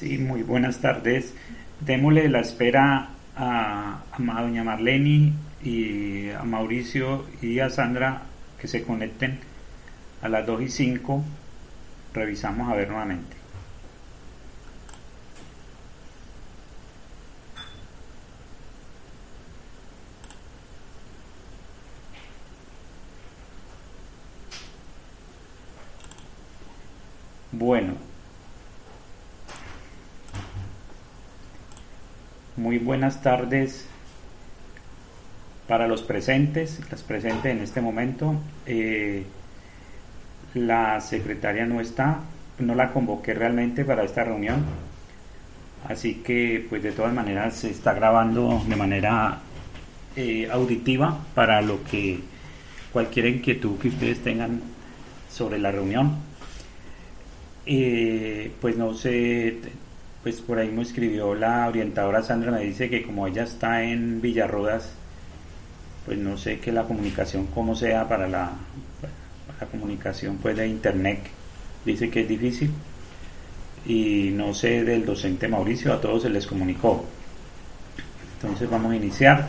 Sí, muy buenas tardes. Démosle la espera a, a doña Marlene y a Mauricio y a Sandra que se conecten a las 2 y 5. Revisamos a ver nuevamente. Bueno, buenas tardes para los presentes, las presentes en este momento. Eh, la secretaria no está, no la convoqué realmente para esta reunión, así que pues de todas maneras se está grabando de manera eh, auditiva para lo que cualquier inquietud que ustedes tengan sobre la reunión. Eh, pues no sé, pues por ahí me escribió la orientadora Sandra, me dice que como ella está en Villarrodas, pues no sé que la comunicación como sea para la, la comunicación pues de internet, dice que es difícil y no sé del docente Mauricio, a todos se les comunicó. Entonces vamos a iniciar.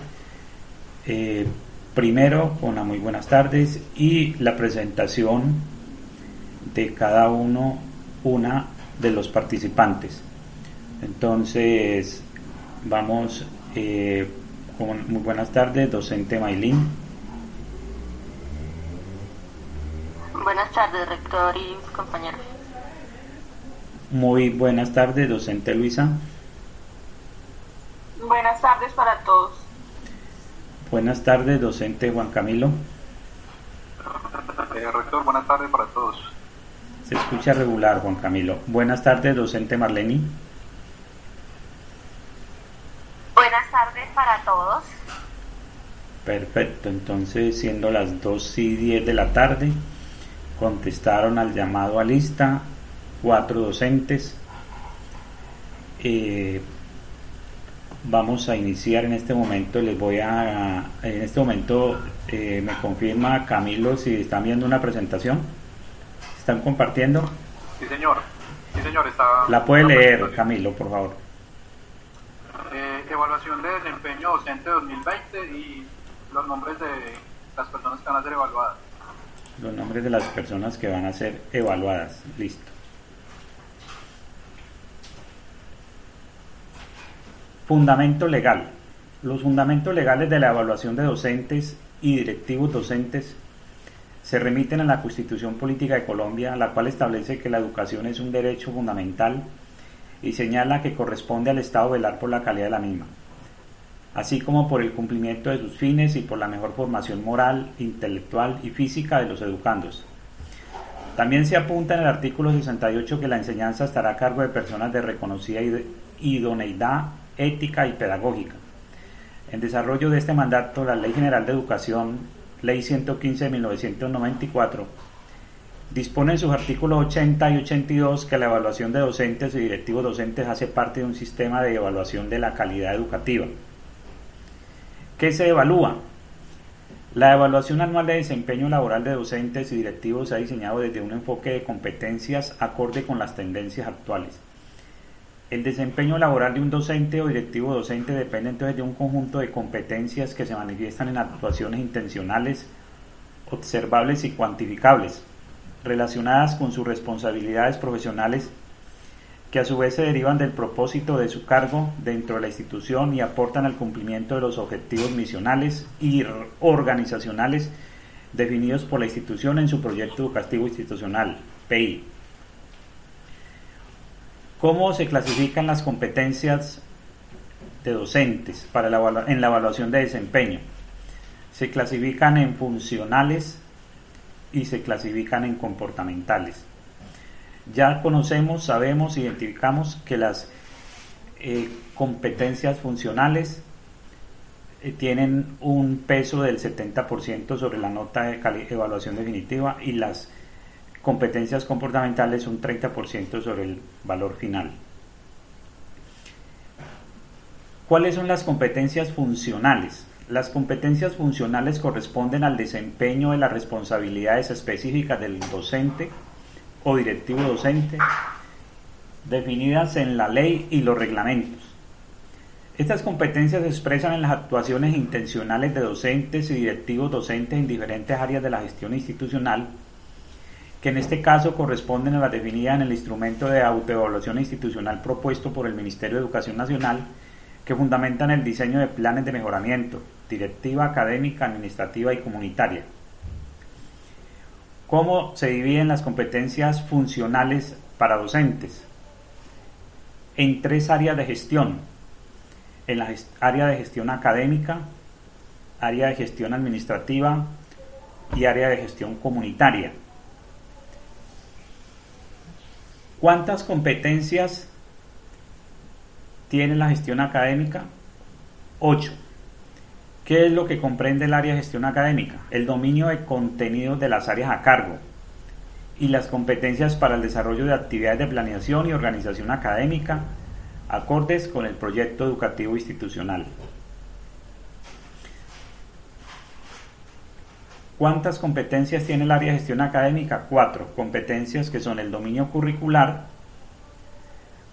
Eh, primero con las muy buenas tardes y la presentación de cada uno una de los participantes. Entonces, vamos eh, con muy buenas tardes, docente Maylin. Buenas tardes, rector y compañeros. Muy buenas tardes, docente Luisa. Buenas tardes para todos. Buenas tardes, docente Juan Camilo. Eh, rector, buenas tardes para todos. Se escucha regular, Juan Camilo. Buenas tardes, docente Marleni. Buenas tardes para todos. Perfecto, entonces siendo las 2 y 10 de la tarde, contestaron al llamado a lista cuatro docentes. Eh, vamos a iniciar en este momento, les voy a, en este momento eh, me confirma Camilo si están viendo una presentación. ¿Están compartiendo? Sí, señor. Sí, señor, está... La puede leer, Camilo, por favor. Evaluación de desempeño docente 2020 y los nombres de las personas que van a ser evaluadas. Los nombres de las personas que van a ser evaluadas. Listo. Fundamento legal. Los fundamentos legales de la evaluación de docentes y directivos docentes se remiten a la Constitución Política de Colombia, la cual establece que la educación es un derecho fundamental y señala que corresponde al Estado velar por la calidad de la misma, así como por el cumplimiento de sus fines y por la mejor formación moral, intelectual y física de los educandos. También se apunta en el artículo 68 que la enseñanza estará a cargo de personas de reconocida idoneidad ética y pedagógica. En desarrollo de este mandato, la Ley General de Educación Ley 115 de 1994, dispone en sus artículos 80 y 82 que la evaluación de docentes y directivos docentes hace parte de un sistema de evaluación de la calidad educativa. ¿Qué se evalúa? La evaluación anual de desempeño laboral de docentes y directivos se ha diseñado desde un enfoque de competencias acorde con las tendencias actuales. El desempeño laboral de un docente o directivo docente depende entonces de un conjunto de competencias que se manifiestan en actuaciones intencionales, observables y cuantificables, relacionadas con sus responsabilidades profesionales que a su vez se derivan del propósito de su cargo dentro de la institución y aportan al cumplimiento de los objetivos misionales y organizacionales definidos por la institución en su proyecto educativo institucional, PI. ¿Cómo se clasifican las competencias de docentes para en la evaluación de desempeño? Se clasifican en funcionales y se clasifican en comportamentales. Ya conocemos, sabemos, identificamos que las eh, competencias funcionales eh, tienen un peso del 70% sobre la nota de evaluación definitiva y las competencias comportamentales un 30% sobre el valor final. ¿Cuáles son las competencias funcionales? Las competencias funcionales corresponden al desempeño de las responsabilidades específicas del docente o directivo docente definidas en la ley y los reglamentos. Estas competencias se expresan en las actuaciones intencionales de docentes y directivos docentes en diferentes áreas de la gestión institucional, que en este caso corresponden a las definidas en el instrumento de autoevaluación institucional propuesto por el Ministerio de Educación Nacional, que fundamentan el diseño de planes de mejoramiento, directiva académica, administrativa y comunitaria. ¿Cómo se dividen las competencias funcionales para docentes? En tres áreas de gestión. En la área de gestión académica, área de gestión administrativa y área de gestión comunitaria. ¿Cuántas competencias tiene la gestión académica? 8. ¿Qué es lo que comprende el área de gestión académica? El dominio de contenidos de las áreas a cargo y las competencias para el desarrollo de actividades de planeación y organización académica acordes con el proyecto educativo institucional. ¿Cuántas competencias tiene el área de gestión académica? Cuatro competencias que son el dominio curricular,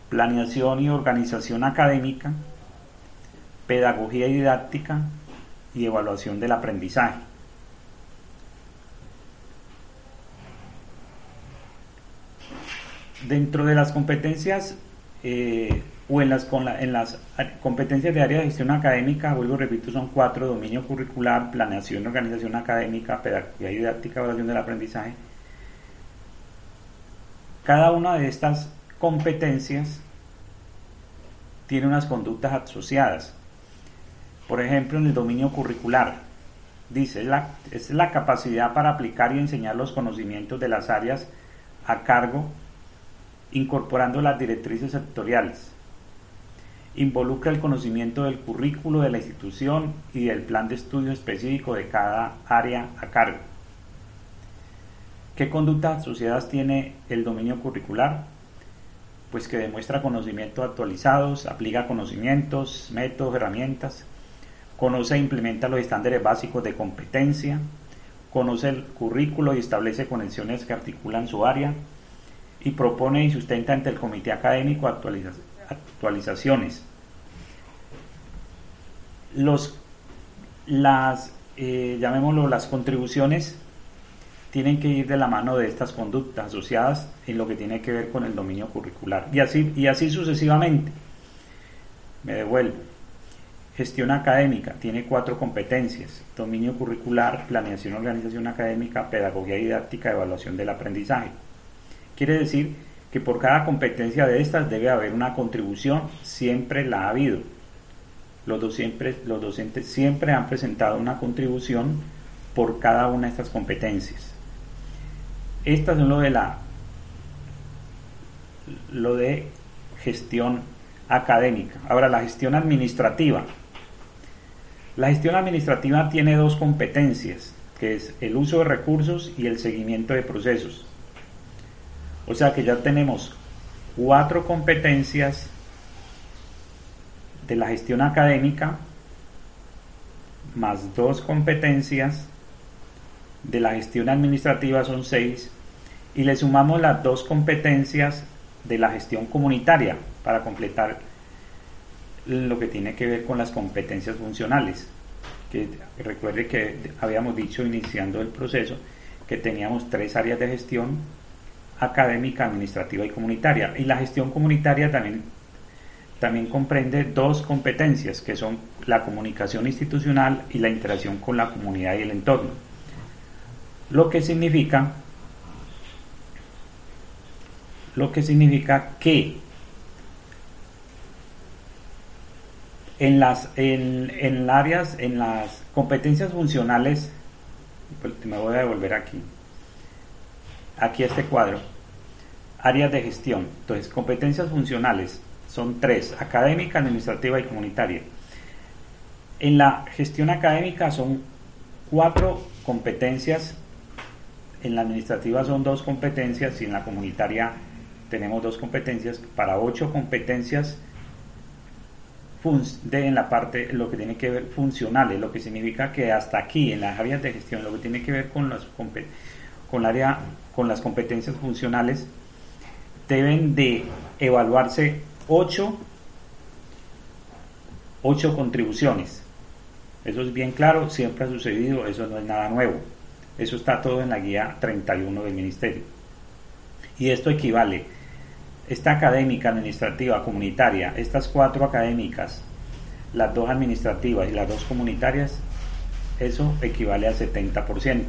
planeación y organización académica, pedagogía y didáctica y evaluación del aprendizaje. Dentro de las competencias eh, o en las, con en las competencias de área de gestión académica, vuelvo repito, son cuatro, dominio curricular, planeación organización académica, pedagogía didáctica, evaluación del aprendizaje. Cada una de estas competencias tiene unas conductas asociadas. Por ejemplo, en el dominio curricular, dice, es la capacidad para aplicar y enseñar los conocimientos de las áreas a cargo, incorporando las directrices sectoriales. Involucra el conocimiento del currículo de la institución y del plan de estudio específico de cada área a cargo. ¿Qué conductas asociadas tiene el dominio curricular? pues que demuestra conocimientos actualizados, aplica conocimientos, métodos, herramientas, conoce e implementa los estándares básicos de competencia, conoce el currículo y establece conexiones que articulan su área y propone y sustenta ante el comité académico actualizaciones. Los, las, eh, llamémoslo, las contribuciones tienen que ir de la mano de estas conductas asociadas en lo que tiene que ver con el dominio curricular. Y así, y así sucesivamente. Me devuelvo. Gestión académica tiene cuatro competencias. Dominio curricular, planeación, organización académica, pedagogía didáctica, evaluación del aprendizaje. Quiere decir que por cada competencia de estas debe haber una contribución, siempre la ha habido. Los, siempre, los docentes siempre han presentado una contribución por cada una de estas competencias. Estas son lo de la lo de gestión académica. Ahora la gestión administrativa. La gestión administrativa tiene dos competencias, que es el uso de recursos y el seguimiento de procesos. O sea que ya tenemos cuatro competencias de la gestión académica más dos competencias de la gestión administrativa son seis y le sumamos las dos competencias de la gestión comunitaria para completar lo que tiene que ver con las competencias funcionales. Que recuerde que habíamos dicho iniciando el proceso que teníamos tres áreas de gestión académica, administrativa y comunitaria. Y la gestión comunitaria también, también comprende dos competencias que son la comunicación institucional y la interacción con la comunidad y el entorno. Lo que significa lo que significa que en las en, áreas en las competencias funcionales pues, me voy a devolver aquí aquí este cuadro áreas de gestión. Entonces competencias funcionales son tres académica administrativa y comunitaria. En la gestión académica son cuatro competencias en la administrativa son dos competencias y en la comunitaria tenemos dos competencias. Para ocho competencias de en la parte lo que tiene que ver funcionales, lo que significa que hasta aquí en las áreas de gestión, lo que tiene que ver con las con área con las competencias funcionales, deben de evaluarse 8, 8 contribuciones. Eso es bien claro, siempre ha sucedido, eso no es nada nuevo. Eso está todo en la guía 31 del Ministerio. Y esto equivale, esta académica, administrativa, comunitaria, estas cuatro académicas, las dos administrativas y las dos comunitarias, eso equivale al 70%.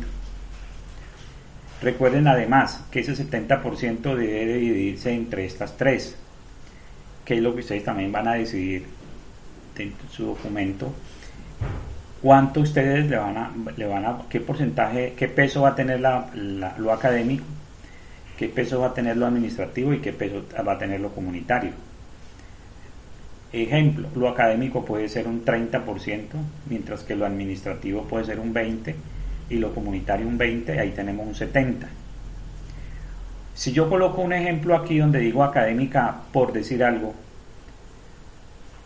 Recuerden además que ese 70% debe dividirse entre estas tres, que es lo que ustedes también van a decidir dentro de su documento. ¿Cuánto ustedes le van a, le van a qué porcentaje, qué peso va a tener lo académico, qué peso va a tener lo administrativo y qué peso va a tener lo comunitario? Ejemplo, lo académico puede ser un 30%, mientras que lo administrativo puede ser un 20% y lo comunitario un 20, ahí tenemos un 70. Si yo coloco un ejemplo aquí donde digo académica por decir algo,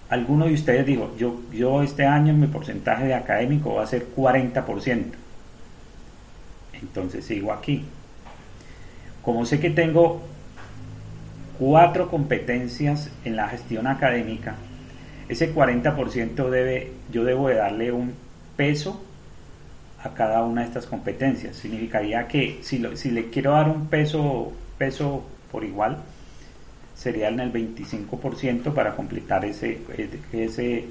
alguno de ustedes dijo, yo, yo este año mi porcentaje de académico va a ser 40%. Entonces sigo aquí. Como sé que tengo cuatro competencias en la gestión académica, ese 40% debe, yo debo de darle un peso a cada una de estas competencias. Significaría que si, le quiero dar un peso, peso por igual, sería en el 25% para completar ese, ese,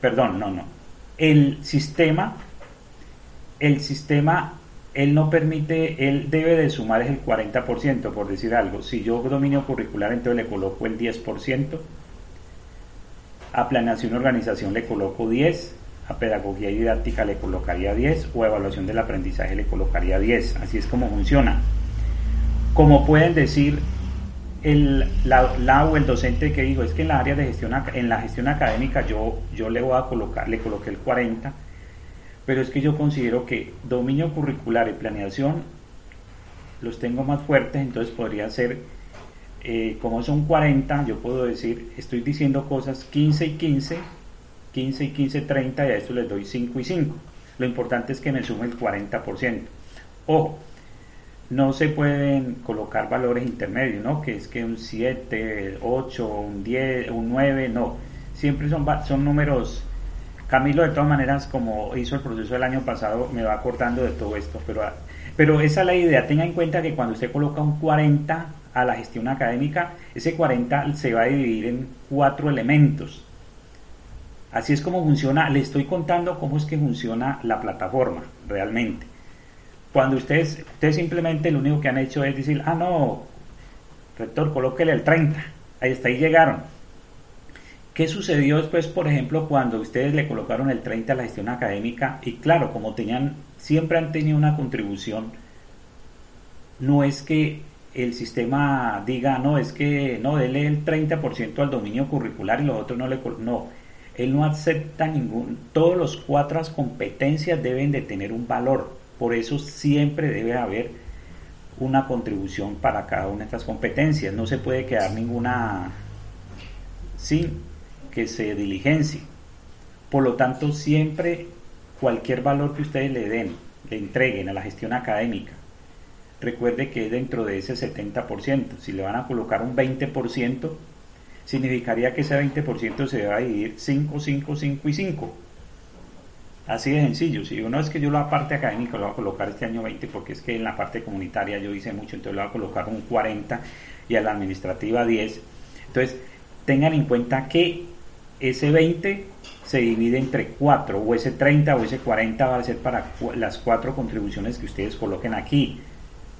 perdón, no, no. El sistema, el sistema, él no permite, él debe de sumar el 40%, por decir algo. Si yo dominio curricular, entonces le coloco el 10%. A planeación y organización le coloco 10 a pedagogía didáctica le colocaría 10 o evaluación del aprendizaje le colocaría 10. Así es como funciona. Como pueden decir el, la, o el docente que dijo, es que en la área de gestión, en la gestión académica yo, yo le voy a colocar, le coloqué el 40, pero es que yo considero que dominio curricular y planeación los tengo más fuertes, entonces podría ser, eh, como son 40, yo puedo decir, estoy diciendo cosas 15 y 15, 15 y 15, 30 y a esto les doy 5 y 5. Lo importante es que me sume el 40%. Ojo, no se pueden colocar valores intermedios, ¿no? Que es que un 7, 8, un 10, un 9, no. Siempre son, son números. Camilo, de todas maneras, como hizo el proceso del año pasado, me va acordando de todo esto. Pero, pero esa es la idea. Tenga en cuenta que cuando usted coloca un 40 a la gestión académica, ese 40 se va a dividir en cuatro elementos. Así es como funciona, le estoy contando cómo es que funciona la plataforma realmente. Cuando ustedes, ustedes simplemente lo único que han hecho es decir, ah, no, rector, colóquele el 30, ahí está, ahí llegaron. ¿Qué sucedió después, por ejemplo, cuando ustedes le colocaron el 30 a la gestión académica? Y claro, como tenían, siempre han tenido una contribución, no es que el sistema diga, no, es que no, dele el 30% al dominio curricular y los otros no le... No, él no acepta ningún, todos los cuatro competencias deben de tener un valor, por eso siempre debe haber una contribución para cada una de estas competencias, no se puede quedar ninguna sin que se diligencie. Por lo tanto, siempre cualquier valor que ustedes le den, le entreguen a la gestión académica, recuerde que es dentro de ese 70%. Si le van a colocar un 20%, significaría que ese 20% se va a dividir 5, 5, 5 y 5. Así de sencillo. Si uno es que yo la parte académica lo voy a colocar este año 20 porque es que en la parte comunitaria yo hice mucho, entonces lo voy a colocar un 40 y a la administrativa 10. Entonces, tengan en cuenta que ese 20 se divide entre 4 o ese 30 o ese 40 va a ser para las cuatro contribuciones que ustedes coloquen aquí.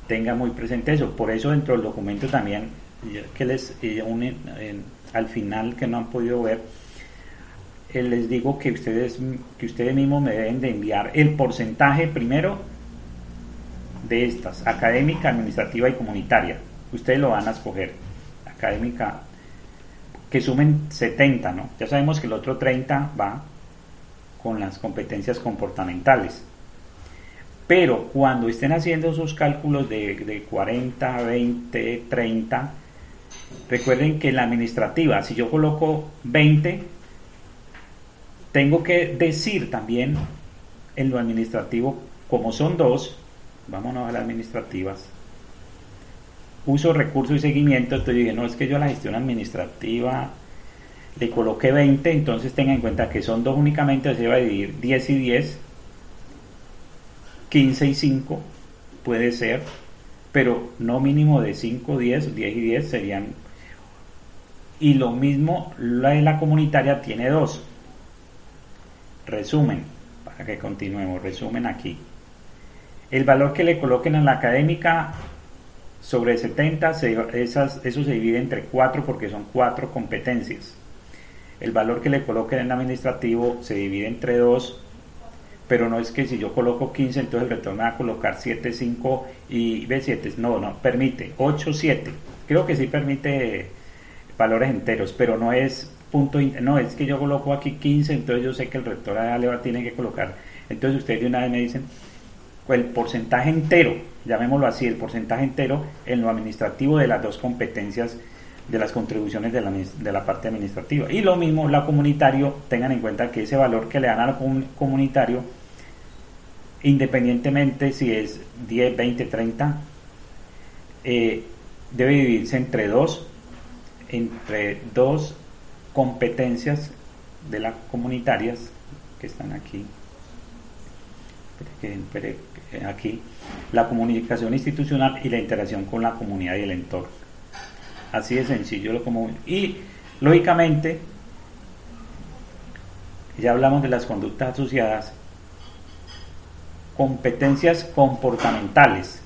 Tengan muy presente eso. Por eso dentro del documento también que les eh, unen al final que no han podido ver, eh, les digo que ustedes, que ustedes mismos me deben de enviar el porcentaje primero de estas, académica, administrativa y comunitaria. Ustedes lo van a escoger. Académica, que sumen 70, ¿no? Ya sabemos que el otro 30 va con las competencias comportamentales. Pero cuando estén haciendo sus cálculos de, de 40, 20, 30, Recuerden que la administrativa, si yo coloco 20, tengo que decir también en lo administrativo, como son dos, vámonos a las administrativas, uso, recurso y seguimiento, entonces dije, no, es que yo a la gestión administrativa le coloqué 20, entonces tenga en cuenta que son dos únicamente, se va a dividir 10 y 10, 15 y 5 puede ser, pero no mínimo de 5, 10, 10 y 10 serían... Y lo mismo, la de la comunitaria tiene dos. Resumen, para que continuemos, resumen aquí. El valor que le coloquen en la académica sobre 70, esas, eso se divide entre 4 porque son 4 competencias. El valor que le coloquen en administrativo se divide entre 2 pero no es que si yo coloco 15, entonces el retorno va a colocar 7, 5 y B7. No, no, permite 8, 7. Creo que sí permite valores enteros, pero no es punto, no, es que yo coloco aquí 15, entonces yo sé que el rector le tiene que colocar. Entonces ustedes de una vez me dicen, el porcentaje entero, llamémoslo así, el porcentaje entero en lo administrativo de las dos competencias de las contribuciones de la, de la parte administrativa. Y lo mismo, la comunitario, tengan en cuenta que ese valor que le dan al comunitario independientemente si es 10, 20, 30, debe dividirse entre dos, entre dos competencias de las comunitarias que están aquí. Aquí, la comunicación institucional y la interacción con la comunidad y el entorno. Así de sencillo lo común. Y lógicamente, ya hablamos de las conductas asociadas, competencias comportamentales.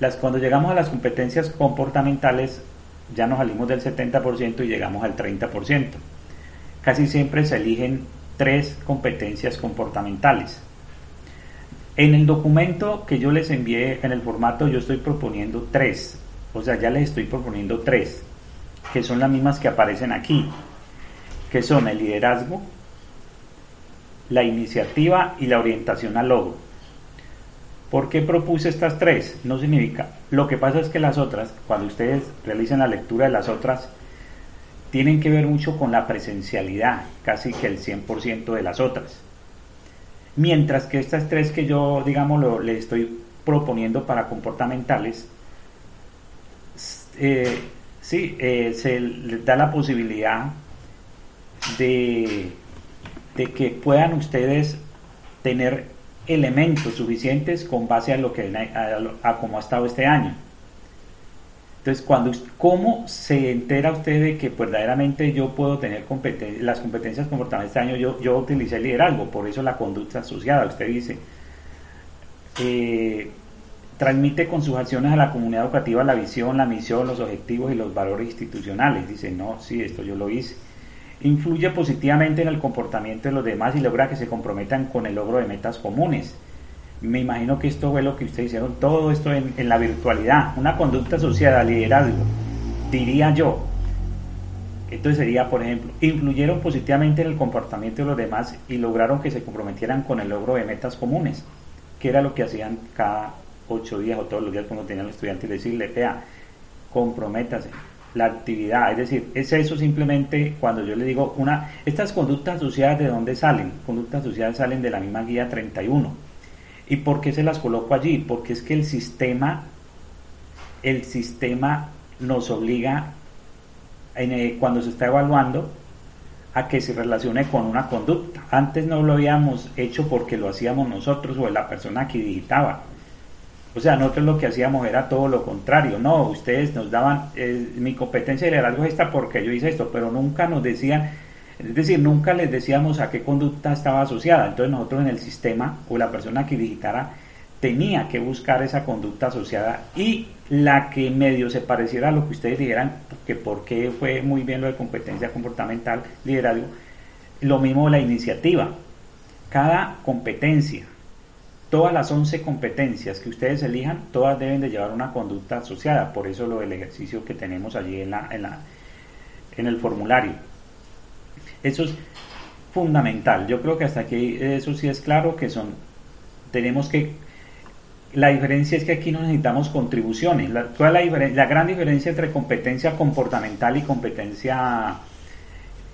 Las, cuando llegamos a las competencias comportamentales, ya nos salimos del 70% y llegamos al 30%. Casi siempre se eligen tres competencias comportamentales. En el documento que yo les envié en el formato, yo estoy proponiendo tres. O sea, ya les estoy proponiendo tres, que son las mismas que aparecen aquí, que son el liderazgo, la iniciativa y la orientación al logro. ¿Por qué propuse estas tres? No significa. Lo que pasa es que las otras, cuando ustedes realicen la lectura de las otras, tienen que ver mucho con la presencialidad, casi que el 100% de las otras. Mientras que estas tres que yo, digamos, lo, le estoy proponiendo para comportamentales, eh, sí, eh, se les da la posibilidad de de que puedan ustedes tener elementos suficientes con base a lo que a, cómo ha estado este año. Entonces, cuando cómo se entera usted de que verdaderamente yo puedo tener las competencias comportamentales este año, yo, yo utilicé el liderazgo, por eso la conducta asociada. Usted dice, eh, transmite con sus acciones a la comunidad educativa la visión, la misión, los objetivos y los valores institucionales. Dice, no, sí, esto yo lo hice influye positivamente en el comportamiento de los demás y logra que se comprometan con el logro de metas comunes. Me imagino que esto fue lo que ustedes hicieron, todo esto en, la virtualidad, una conducta asociada al liderazgo, diría yo. Entonces sería, por ejemplo, influyeron positivamente en el comportamiento de los demás y lograron que se comprometieran con el logro de metas comunes, que era lo que hacían cada ocho días o todos los días cuando tenían los estudiantes, decirle, vea, comprométase, la actividad. Es decir, es eso simplemente cuando yo le digo una... Estas conductas asociadas, ¿de dónde salen? Conductas asociadas salen de la misma guía 31. ¿Y por qué se las coloco allí? Porque es que el sistema, el sistema nos obliga, eh, cuando se está evaluando, a que se relacione con una conducta. Antes no lo habíamos hecho porque lo hacíamos nosotros o la persona que digitaba o sea, nosotros lo que hacíamos era todo lo contrario. No, ustedes nos daban, eh, mi competencia de liderazgo es esta porque yo hice esto, pero nunca nos decían, es decir, nunca les decíamos a qué conducta estaba asociada. Entonces nosotros en el sistema o la persona que digitara tenía que buscar esa conducta asociada y la que medio se pareciera a lo que ustedes dijeran, que por qué fue muy bien lo de competencia comportamental, liderazgo, lo mismo la iniciativa. Cada competencia Todas las 11 competencias que ustedes elijan, todas deben de llevar una conducta asociada. Por eso lo del ejercicio que tenemos allí en, la, en, la, en el formulario. Eso es fundamental. Yo creo que hasta aquí eso sí es claro que son, tenemos que, la diferencia es que aquí no necesitamos contribuciones. La, toda la, la gran diferencia entre competencia comportamental y competencia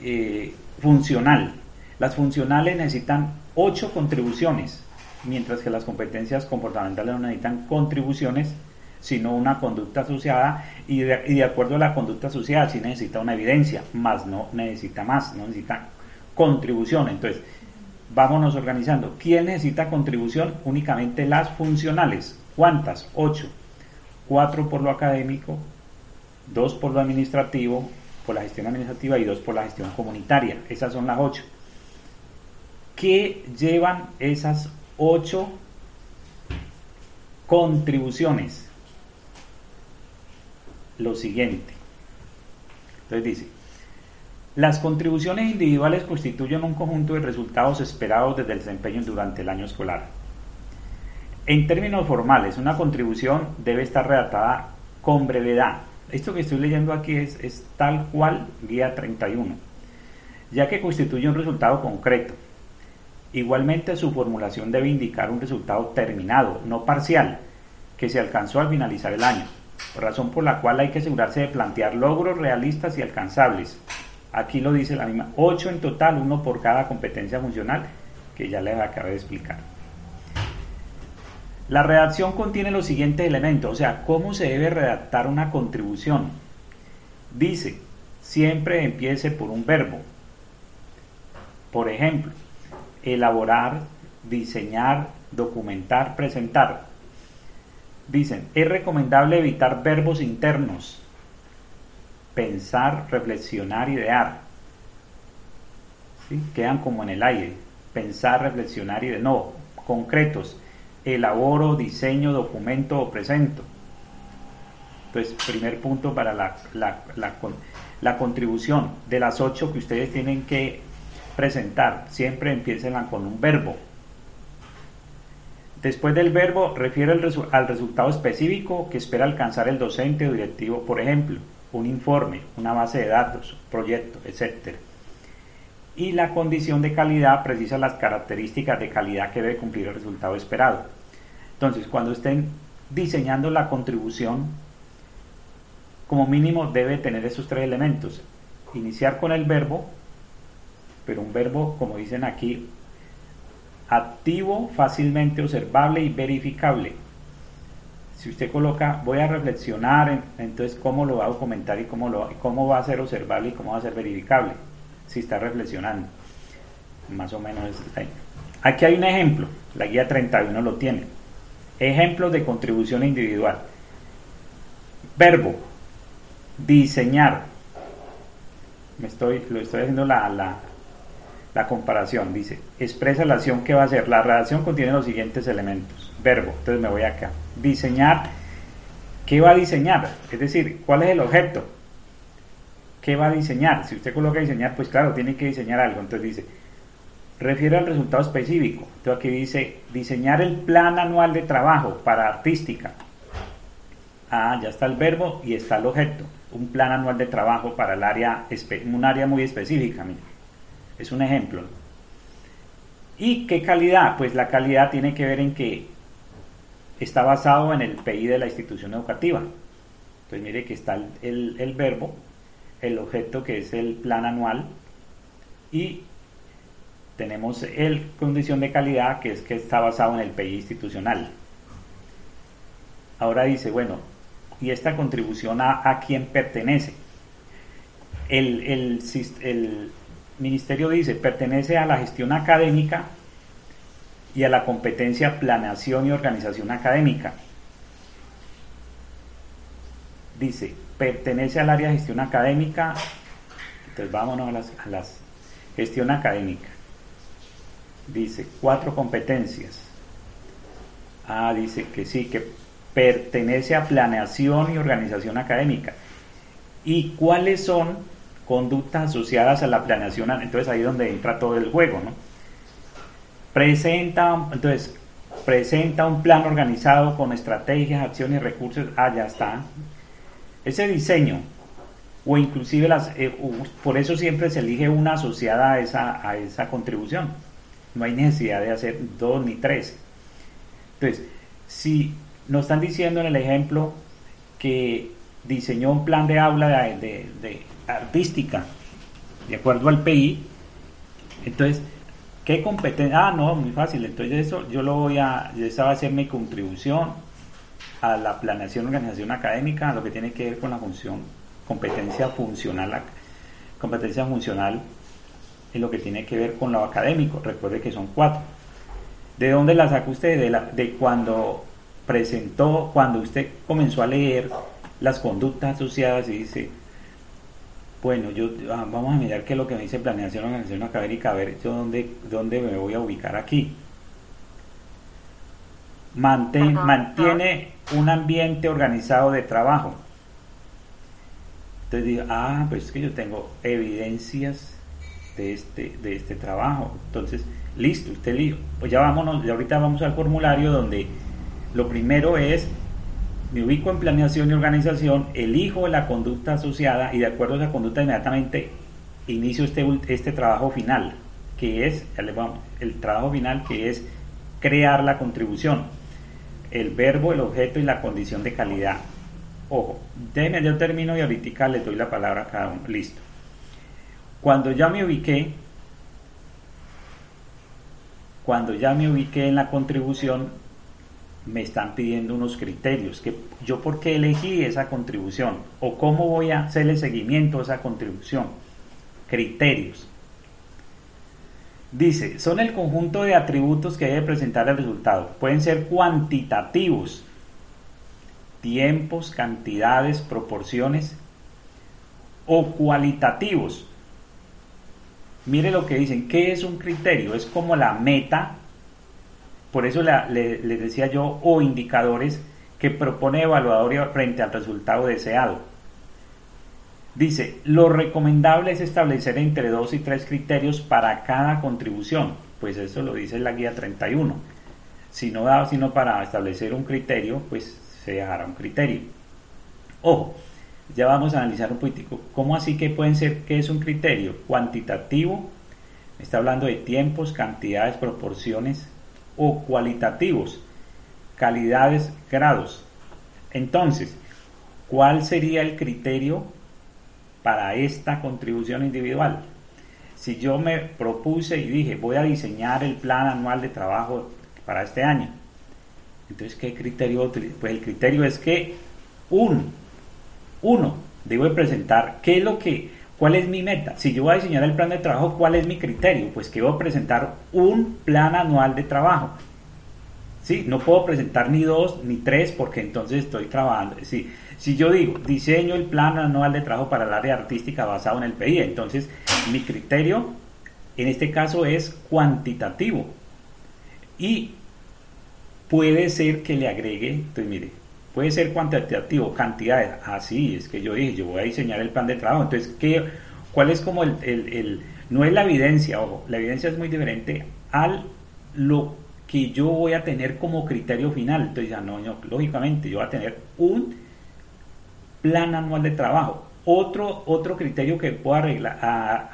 eh, funcional. Las funcionales necesitan 8 contribuciones mientras que las competencias comportamentales no necesitan contribuciones, sino una conducta asociada y de, acuerdo a la conducta asociada sí necesita una evidencia, más no necesita más, no necesita contribución. Entonces, vámonos organizando. ¿Quién necesita contribución? Únicamente las funcionales. ¿Cuántas? Ocho. Cuatro por lo académico, dos por lo administrativo, por la gestión administrativa y dos por la gestión comunitaria. Esas son las ocho. ¿Qué llevan esas ocho contribuciones? Lo siguiente. Entonces dice, las contribuciones individuales constituyen un conjunto de resultados esperados desde el desempeño durante el año escolar. En términos formales, una contribución debe estar redactada con brevedad. Esto que estoy leyendo aquí es, es tal cual guía 31, ya que constituye un resultado concreto. Igualmente su formulación debe indicar un resultado terminado, no parcial, que se alcanzó al finalizar el año razón por la cual hay que asegurarse de plantear logros realistas y alcanzables. Aquí lo dice la misma, 8 en total, uno por cada competencia funcional, que ya les acabé de explicar. La redacción contiene los siguientes elementos, o sea, cómo se debe redactar una contribución. Dice, siempre empiece por un verbo. Por ejemplo, elaborar, diseñar, documentar, presentar. Dicen, es recomendable evitar verbos internos. Pensar, reflexionar, idear. Quedan como en el aire. Pensar, reflexionar, idear. No, concretos. Elaboro, diseño, documento o presento. Entonces, primer punto para la, la, la, contribución. De las ocho que ustedes tienen que presentar, siempre empiecen con un verbo. Después del verbo refiere al resultado específico que espera alcanzar el docente o directivo, por ejemplo, un informe, una base de datos, proyecto, etc. Y la condición de calidad precisa las características de calidad que debe cumplir el resultado esperado. Entonces, cuando estén diseñando la contribución, como mínimo debe tener esos tres elementos. Iniciar con el verbo, pero un verbo, como dicen aquí, activo, fácilmente observable y verificable. Si usted coloca, voy a reflexionar, entonces cómo lo va a documentar y cómo, lo, cómo va a ser observable y cómo va a ser verificable, si está reflexionando. Más o menos ahí. Aquí hay un ejemplo, la guía 31 lo tiene. Ejemplos de contribución individual. Verbo, diseñar. Me estoy, lo estoy haciendo la, la, la comparación. Dice, expresa la acción que va a hacer. La redacción contiene los siguientes elementos. Verbo, entonces me voy acá. Diseñar, ¿qué va a diseñar? Es decir, ¿cuál es el objeto? ¿Qué va a diseñar? Si usted coloca diseñar, pues claro, tiene que diseñar algo. Entonces dice, refiere al resultado específico. Entonces aquí dice, diseñar el plan anual de trabajo para artística. Ah, ya está el verbo y está el objeto. Un plan anual de trabajo para el área, un área muy específica. Mire. Es un ejemplo. ¿Y qué calidad? Pues la calidad tiene que ver en que está basado en el PI de la institución educativa. Entonces mire que está el, verbo, el objeto que es el plan anual y tenemos el condición de calidad que es que está basado en el PI institucional. Ahora dice, bueno, ¿y esta contribución a, quién pertenece? El, el, el, ministerio dice, pertenece a la gestión académica y a la competencia planeación y organización académica. Dice, pertenece al área de gestión académica, entonces vámonos a las, a las gestión académica. Dice, cuatro competencias. Ah, dice que sí, que pertenece a planeación y organización académica. ¿Y cuáles son conductas asociadas a la planeación, entonces ahí es donde entra todo el juego, ¿no? Presenta, entonces, presenta un plan organizado con estrategias, acciones, recursos, ah, ya está. Ese diseño, o inclusive las, eh, por eso siempre se elige una asociada a esa, a esa contribución. No hay necesidad de hacer dos ni tres. Entonces, si nos están diciendo en el ejemplo que diseñó un plan de aula de artística, de acuerdo al PI. Entonces, ¿qué competencia? Ah, no, muy fácil. Entonces, eso yo lo voy a, esa va a ser mi contribución. a la planeación organización académica, a lo que tiene que ver con la función, competencia funcional, competencia funcional en lo que tiene que ver con lo académico. Recuerde que son cuatro. ¿De dónde la sacó usted? De, la, de cuando presentó, cuando usted comenzó a leer las conductas asociadas y dice, bueno, yo ah, vamos a mirar qué es lo que me dice planeación organización académica, a ver yo dónde, dónde me voy a ubicar aquí. mantiene un ambiente organizado de trabajo. Entonces digo, ah, pues es que yo tengo evidencias de este, de este trabajo. Entonces, listo, usted listo. Pues ya vámonos, ya ahorita vamos al formulario donde lo primero es, me ubico en planeación y organización, elijo la conducta asociada y de acuerdo a esa conducta inmediatamente inicio este, este trabajo final, que es, el trabajo final que es crear la contribución, el verbo, el objeto y la condición de calidad. Ojo, déjenme yo termino y ahorita les doy la palabra a cada uno. Listo. Cuando ya me ubiqué, cuando ya me ubiqué en la contribución, me están pidiendo unos criterios, que yo por qué elegí esa contribución o cómo voy a hacerle seguimiento a esa contribución. Criterios. Dice, son el conjunto de atributos que debe presentar el resultado. Pueden ser cuantitativos, tiempos, cantidades, proporciones, o cualitativos, Mire lo que dicen, ¿qué es un criterio? Es como la meta, por eso les decía yo, o indicadores que propone evaluador frente al resultado deseado. Dice, lo recomendable es establecer entre dos y tres criterios para cada contribución. Pues eso lo dice la guía 31. Si no da sino para establecer un criterio, pues se dejará un criterio. Ojo, ya vamos a analizar un poquitico. ¿Cómo así que pueden ser, qué es un criterio? Cuantitativo, está hablando de tiempos, cantidades, proporciones, o cualitativos, calidades, grados. Entonces, ¿cuál sería el criterio para esta contribución individual? Si yo me propuse y dije, voy a diseñar el plan anual de trabajo para este año, entonces, ¿qué criterio? Pues el criterio es que un uno, debo presentar qué es lo que, cuál es mi meta. Si yo voy a diseñar el plan de trabajo, ¿cuál es mi criterio? Pues que voy a presentar un plan anual de trabajo. ¿Sí? No puedo presentar ni dos ni tres porque entonces estoy trabajando. Si, si yo digo, diseño el plan anual de trabajo para el área artística basado en el PI, entonces mi criterio en este caso es cuantitativo. Y puede ser que le agregue, entonces mire, Puede ser cuantitativo, cantidades. Así ah, es que yo dije, yo voy a diseñar el plan de trabajo. Entonces, ¿qué, ¿cuál es como el, el, No es la evidencia, ojo, la evidencia es muy diferente al lo que yo voy a tener como criterio final. Entonces, ya no, lógicamente, yo voy a tener un plan anual de trabajo. Otro, otro criterio que puedo arreglar,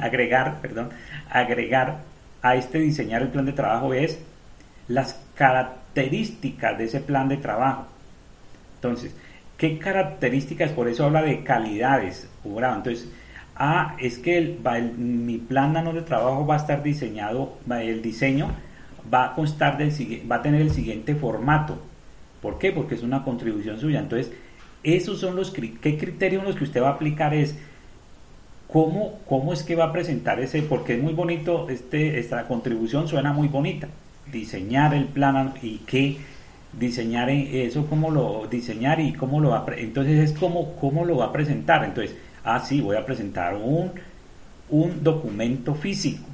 agregar, perdón, agregar a este diseñar el plan de trabajo es las características características de ese plan de trabajo. Entonces, ¿qué características? Por eso habla de calidades. Entonces, ah, es que el, mi plan de trabajo va a estar diseñado, el diseño va a constar del va a tener el siguiente formato. ¿Por qué? Porque es una contribución suya. Entonces, esos son los qué criterios los que usted va a aplicar es cómo, cómo es que va a presentar ese, porque es muy bonito, este, esta contribución suena muy bonita diseñar el plan y qué diseñar eso, cómo lo diseñar y cómo lo va entonces es como cómo lo va a presentar. Entonces, ah, sí, voy a presentar un, un documento físico.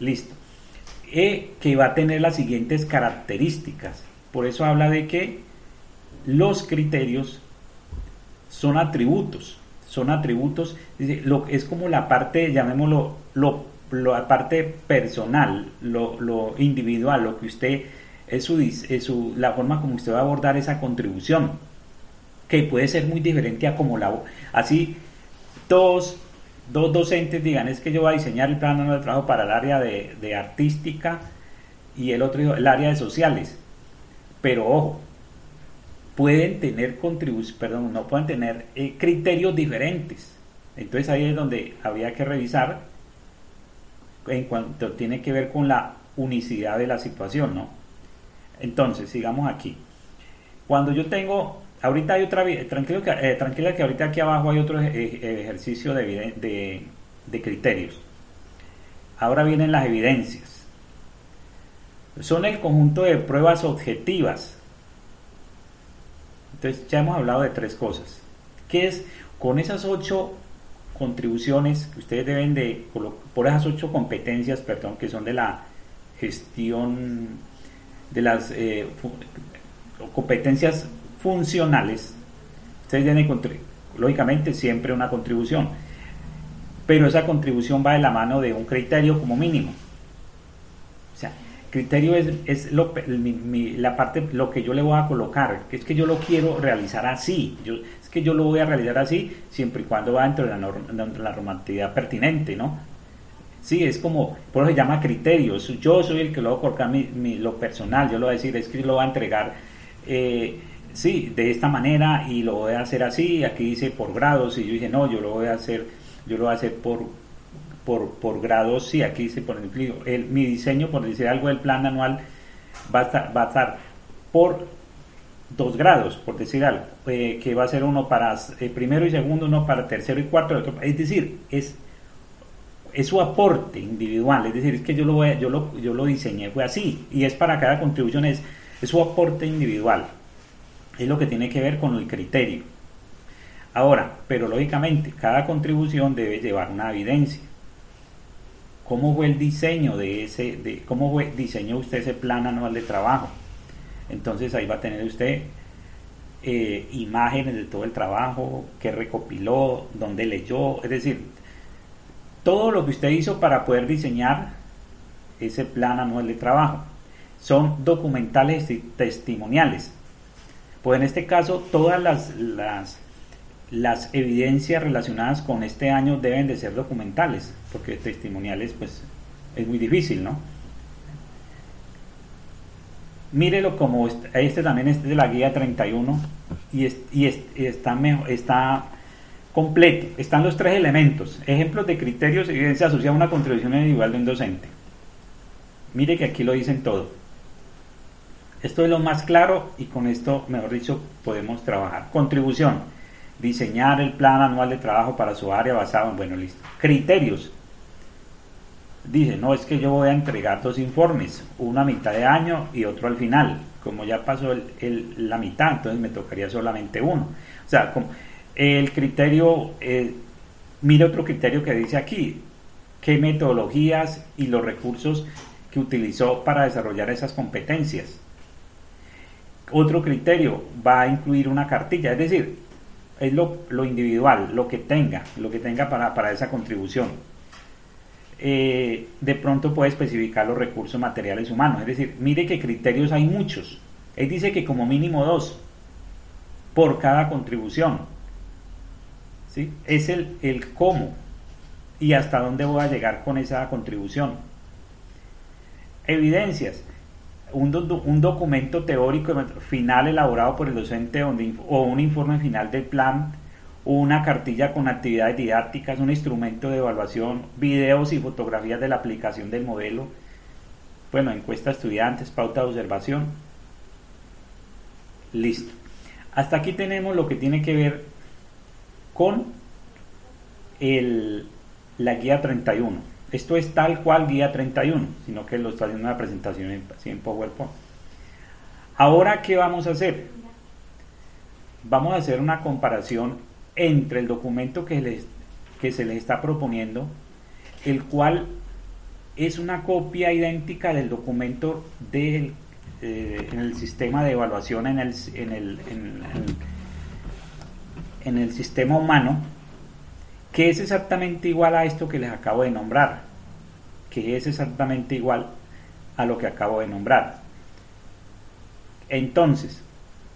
Listo. E, que va a tener las siguientes características. Por eso habla de que los criterios son atributos. Son atributos, es como la parte, llamémoslo, lo la parte personal, lo, individual, lo que usted es su, es su, la forma como usted va a abordar esa contribución, que puede ser muy diferente a como la así dos, dos docentes digan es que yo voy a diseñar el plan de trabajo para el área de, artística y el otro el área de sociales, pero ojo, pueden tener contribución, perdón, no pueden tener eh, criterios diferentes. Entonces ahí es donde habría que revisar en cuanto tiene que ver con la unicidad de la situación, ¿no? Entonces, sigamos aquí. cuando yo tengo, ahorita hay otra, tranquilo que, eh, tranquila que ahorita aquí abajo hay otro ejercicio de, de, de criterios. Ahora vienen las evidencias. Son el conjunto de pruebas objetivas. Entonces ya hemos hablado de tres cosas. ¿Qué es con esas ocho contribuciones que ustedes deben de, por esas ocho competencias, perdón, que son de la gestión de las eh, competencias funcionales, ustedes deben lógicamente siempre una contribución, pero esa contribución va de la mano de un criterio como mínimo. O sea, criterio es, es lo, la parte, lo que yo le voy a colocar, que es que yo lo quiero realizar así, yo, que yo lo voy a realizar así siempre y cuando va dentro de la, dentro de la normatividad pertinente, ¿no? Sí, es como, por eso se llama criterios. Yo soy el que lo voy a colocar mi, lo personal, yo lo voy a decir, es que lo voy a entregar, eh, sí, de esta manera y lo voy a hacer así. Aquí dice por grados y yo dije, no, yo lo voy a hacer, yo lo voy a hacer por, por, por grados. Sí, aquí dice, por ejemplo, el, mi diseño, por decir algo, el plan anual va a estar, va a estar por dos grados, por decir algo, eh, que va a ser uno para eh, primero y segundo, uno para tercero y cuarto, es decir, es es su aporte individual, es decir, es que yo lo, voy, yo lo, yo lo diseñé, fue así, y es para cada contribución, es, es su aporte individual, es lo que tiene que ver con el criterio. Ahora, pero lógicamente, cada contribución debe llevar una evidencia. ¿Cómo fue el diseño de ese, de, cómo fue, diseñó usted ese plan anual de trabajo? Entonces ahí va a tener usted eh, imágenes de todo el trabajo, que recopiló, dónde leyó, es decir, todo lo que usted hizo para poder diseñar ese plan anual de trabajo. Son documentales y testimoniales. Pues en este caso todas las, las, las evidencias relacionadas con este año deben de ser documentales, porque testimoniales pues es muy difícil, ¿no? Mírelo como este, también este de la guía 31 y, y está, está completo. Están los tres elementos. Ejemplos de criterios, evidencia asociada a una contribución individual de un docente. Mire que aquí lo dicen todo. Esto es lo más claro y con esto, mejor dicho, podemos trabajar. Contribución. Diseñar el plan anual de trabajo para su área basado en, bueno, listo. Criterios. Dice, no, es que yo voy a entregar dos informes, uno a mitad de año y otro al final. Como ya pasó el, la mitad, entonces me tocaría solamente uno. O sea, como, el criterio, eh, mire otro criterio que dice aquí, qué metodologías y los recursos que utilizó para desarrollar esas competencias. Otro criterio va a incluir una cartilla, es decir, es lo, individual, lo que tenga, lo que tenga para, para esa contribución. Eh, de pronto puede especificar los recursos materiales humanos, es decir, mire que criterios hay muchos. Él dice que como mínimo dos por cada contribución. Es el, el cómo y hasta dónde voy a llegar con esa contribución. Evidencias. Un, un, documento teórico final elaborado por el docente o un informe final del plan, una cartilla con actividades didácticas, un instrumento de evaluación, videos y fotografías de la aplicación del modelo, bueno, encuesta a estudiantes, pauta de observación. Listo. Hasta aquí tenemos lo que tiene que ver con el, la guía 31. Esto es tal cual guía 31, sino que lo está haciendo una presentación en, en PowerPoint. Ahora, ¿qué vamos a hacer? Vamos a hacer una comparación entre el documento que, les, que se les está proponiendo, el cual es una copia idéntica del documento del, eh, en el sistema de evaluación en el, en el, en el en el sistema humano que es exactamente igual a esto que les acabo de nombrar, que es exactamente igual a lo que acabo de nombrar. Entonces,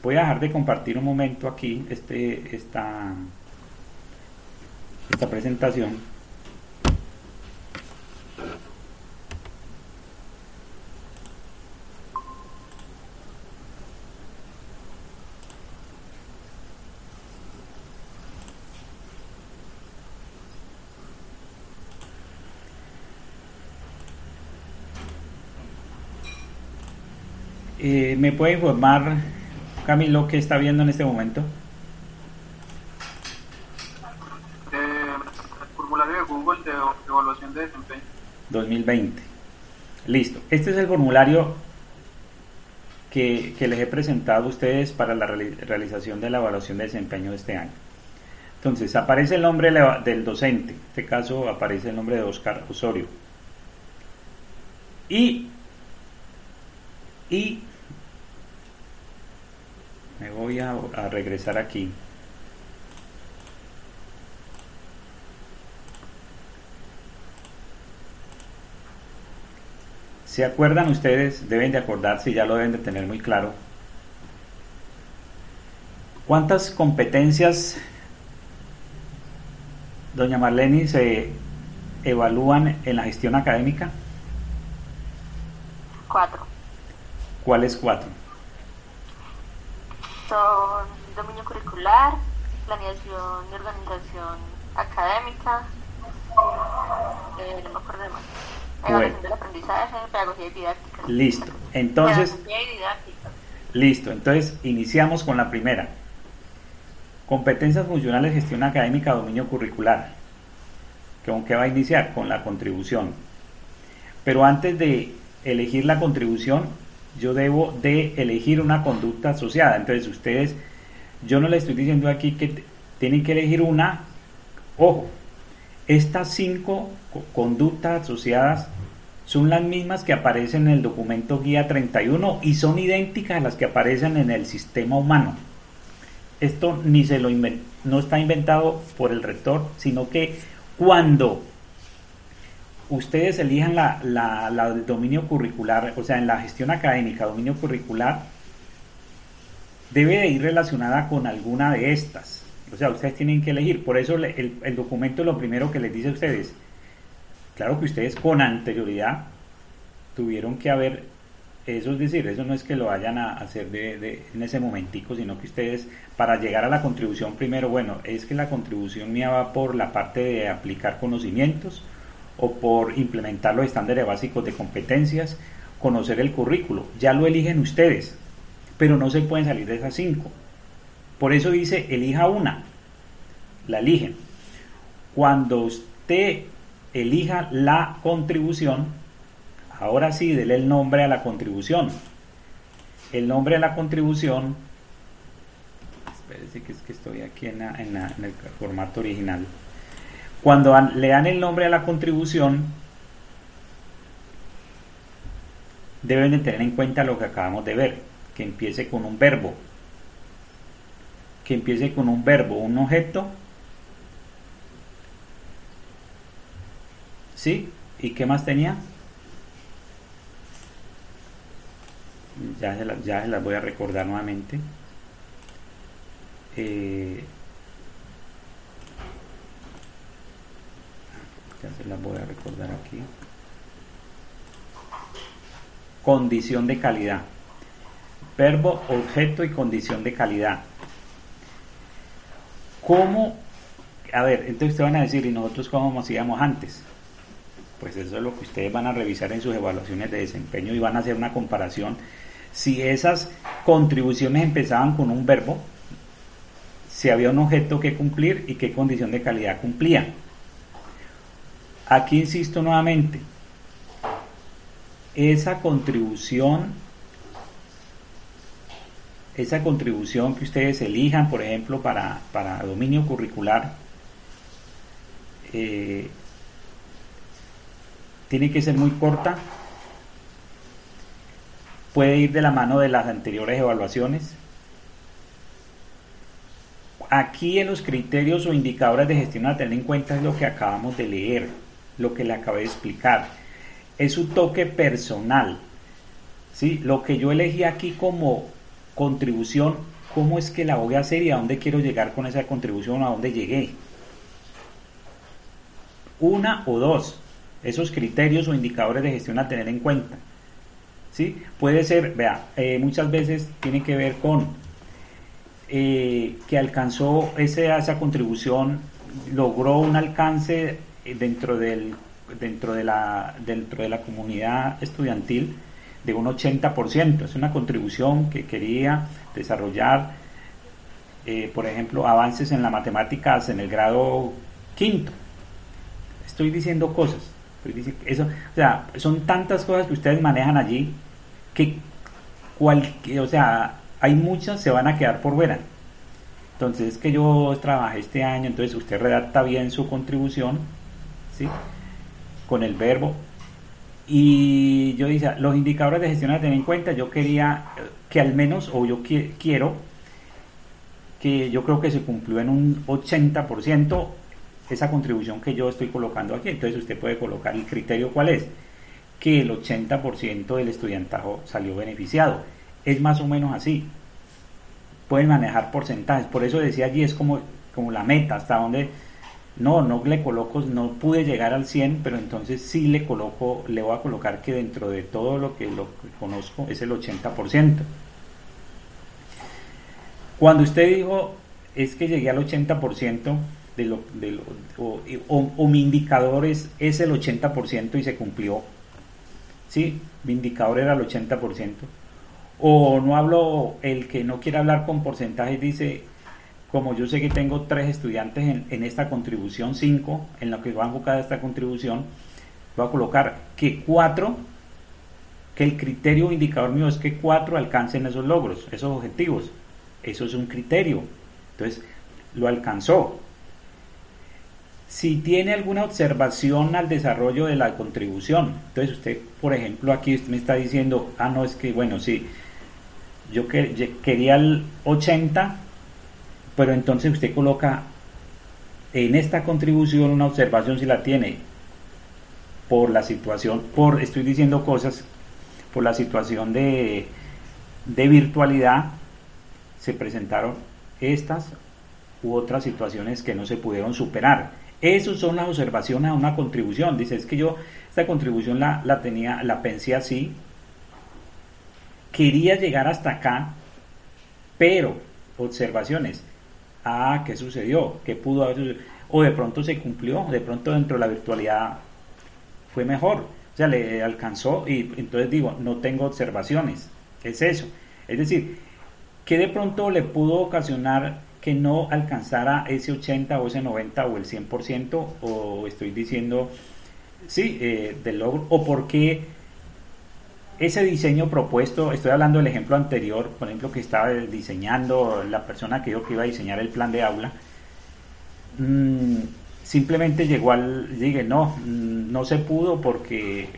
voy a dejar de compartir un momento aquí este, esta, esta presentación Eh, me puede informar Camilo, ¿qué está viendo en este momento? Evaluación de desempeño. 2020. Listo. Este es el formulario que, les he presentado a ustedes para la realización de la evaluación de desempeño de este año. Entonces, aparece el nombre del docente, en este caso aparece el nombre de Oscar Osorio. Y, y me voy a regresar aquí. ¿Se acuerdan ustedes? Deben de acordarse, ya lo deben de tener muy claro. ¿Cuántas competencias Doña Marlene, se evalúan en la gestión académica? Cuatro. ¿Cuáles cuatro? Son dominio curricular, planeación y organización académica, eh, no me acuerdo de más. Evaluación del aprendizaje, pedagogía y didáctica. Listo. Entonces, pedagogía y didáctica. listo. Entonces, iniciamos con la primera. Competencias funcionales, gestión académica, dominio curricular. ¿Con qué va a iniciar? Con la contribución. Pero antes de elegir la contribución, yo debo de elegir una conducta asociada. Entonces ustedes, yo no le estoy diciendo aquí que tienen que elegir una, ojo, estas cinco conductas asociadas son las mismas que aparecen en el documento guía 31 y son idénticas a las que aparecen en el sistema humano esto ni se lo no está inventado por el rector, sino que cuando ustedes elijan la, la, dominio curricular, o sea, en la gestión académica, dominio curricular, debe de ir relacionada con alguna de estas. O sea, ustedes tienen que elegir. Por eso el, el documento lo primero que les dice a ustedes, claro que ustedes con anterioridad tuvieron que haber eso es decir, eso no es que lo vayan a hacer de, en ese momentico, sino que ustedes, para llegar a la contribución primero, bueno, es que la contribución mía va por la parte de aplicar conocimientos o por implementar los estándares básicos de competencias, conocer el currículo. Ya lo eligen ustedes, pero no se pueden salir de esas cinco. Por eso dice, elija una, la eligen. Cuando usted elija la contribución, Ahora sí, dele el nombre a la contribución. El nombre a la contribución, espérense que es que estoy aquí en, el formato original. Cuando le dan el nombre a la contribución, deben de tener en cuenta lo que acabamos de ver, que empiece con un verbo, que empiece con un verbo, un objeto, ¿sí? ¿Y qué más tenía? ya se, las voy a recordar nuevamente. Eh, ya se las voy a recordar aquí. Condición de calidad. Verbo, objeto y condición de calidad. ¿Cómo? A ver, entonces ustedes van a decir, ¿y nosotros cómo hacíamos antes? Pues eso es lo que ustedes van a revisar en sus evaluaciones de desempeño y van a hacer una comparación si esas contribuciones empezaban con un verbo, si había un objeto que cumplir y qué condición de calidad cumplía. Aquí insisto nuevamente, esa contribución, esa contribución que ustedes elijan, por ejemplo, para, dominio curricular, eh, tiene que ser muy corta, puede ir de la mano de las anteriores evaluaciones. Aquí en los criterios o indicadores de gestión a tener en cuenta es lo que acabamos de leer, lo que le acabé de explicar. Es su toque personal. ¿sí? Lo que yo elegí aquí como contribución, ¿cómo es que la voy a hacer y a dónde quiero llegar con esa contribución, a dónde llegué? Una o dos, esos criterios o indicadores de gestión a tener en cuenta. ¿sí? Puede ser, vea, eh, muchas veces tiene que ver con eh, que alcanzó esa, esa contribución, logró un alcance dentro, del, dentro, de la, dentro de la comunidad estudiantil, de un 80%. Es una contribución que quería desarrollar, eh, por ejemplo, avances en las matemáticas en el grado quinto. Estoy diciendo cosas. eso, o sea, son tantas cosas que ustedes manejan allí que, cual, o sea, hay muchas se van a quedar por fuera. Entonces, es que yo trabajé este año, entonces usted redacta bien su contribución, ¿sí? Con el verbo. Y yo decía, los indicadores de gestión a tener en cuenta, yo quería que al menos, o yo quiero, que yo creo que se cumplió en un 80% esa contribución que yo estoy colocando aquí. Entonces usted puede colocar el criterio cuál es, que el 80% del estudiantajo salió beneficiado. Es más o menos así. Pueden manejar porcentajes. Por eso decía allí es como, como la meta, hasta donde no, no le coloco, no pude llegar al 100, pero entonces sí le coloco, le voy a colocar que dentro de todo lo que, lo conozco es el 80%. Cuando usted dijo, es que llegué al 80%, de lo, de o, mi indicador es, es el 80% y se cumplió. Sí, mi indicador era el 80%. O no hablo, el que no quiere hablar con porcentajes dice, como yo sé que tengo tres estudiantes en, esta contribución, cinco, en lo que va a buscar esta contribución, voy a colocar que cuatro, que el criterio indicador mío es que cuatro alcancen esos logros, esos objetivos. Eso es un criterio. Entonces, lo alcanzó. Si tiene alguna observación al desarrollo de la contribución, entonces usted, por ejemplo, aquí me está diciendo, ah, no, es que, bueno, sí, yo quería el 80, pero entonces usted coloca en esta contribución una observación si la tiene por la situación, por, estoy diciendo cosas, por la situación de, de virtualidad, se presentaron estas u otras situaciones que no se pudieron superar. Esas son las observaciones a una contribución. Dice, es que yo esta contribución la, la tenía, la pensé así, quería llegar hasta acá, pero, observaciones, ah, ¿qué sucedió? ¿Qué pudo haber sucedido? O de pronto se cumplió, de pronto dentro de la virtualidad fue mejor, o sea, le alcanzó y entonces digo, no tengo observaciones, es eso. Es decir, que de pronto le pudo ocasionar que no alcanzara ese 80 o ese 90 o el 100% o estoy diciendo, sí, eh, del logro, o porque ese diseño propuesto, estoy hablando del ejemplo anterior, por ejemplo, que estaba diseñando la persona que dijo que iba a diseñar el plan de aula, mm, simplemente llegó al, dije, no, mm, no se pudo porque,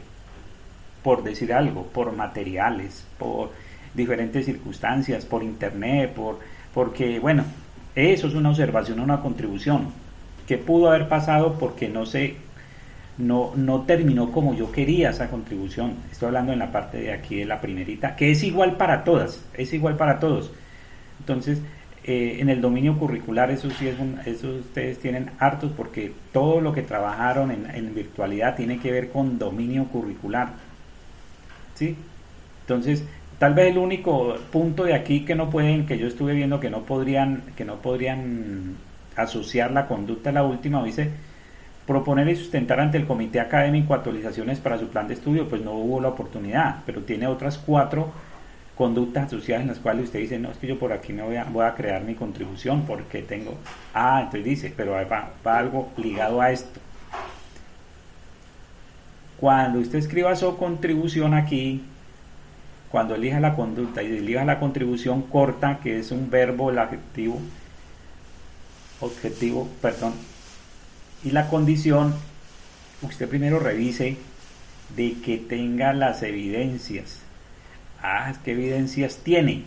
por decir algo, por materiales, por diferentes circunstancias, por internet, por, porque, bueno, eso es una observación, una contribución que pudo haber pasado porque no se no, no terminó como yo quería esa contribución. Estoy hablando en la parte de aquí de la primerita, que es igual para todas, es igual para todos. Entonces, eh, en el dominio curricular, eso sí es un, eso ustedes tienen hartos porque todo lo que trabajaron en, en virtualidad tiene que ver con dominio curricular. ¿Sí? Entonces, Tal vez el único punto de aquí que no pueden, que yo estuve viendo que no podrían, que no podrían asociar la conducta a la última, dice proponer y sustentar ante el comité académico actualizaciones para su plan de estudio, pues no hubo la oportunidad, pero tiene otras cuatro conductas asociadas en las cuales usted dice, no, es que yo por aquí me voy a, crear mi contribución porque tengo, ah, entonces dice, pero va, va algo ligado a esto. Cuando usted escriba su contribución aquí, cuando elija la conducta y elija la contribución corta, que es un verbo, el adjetivo, objetivo, perdón, y la condición, usted primero revise de que tenga las evidencias. Ah, ¿qué evidencias tiene?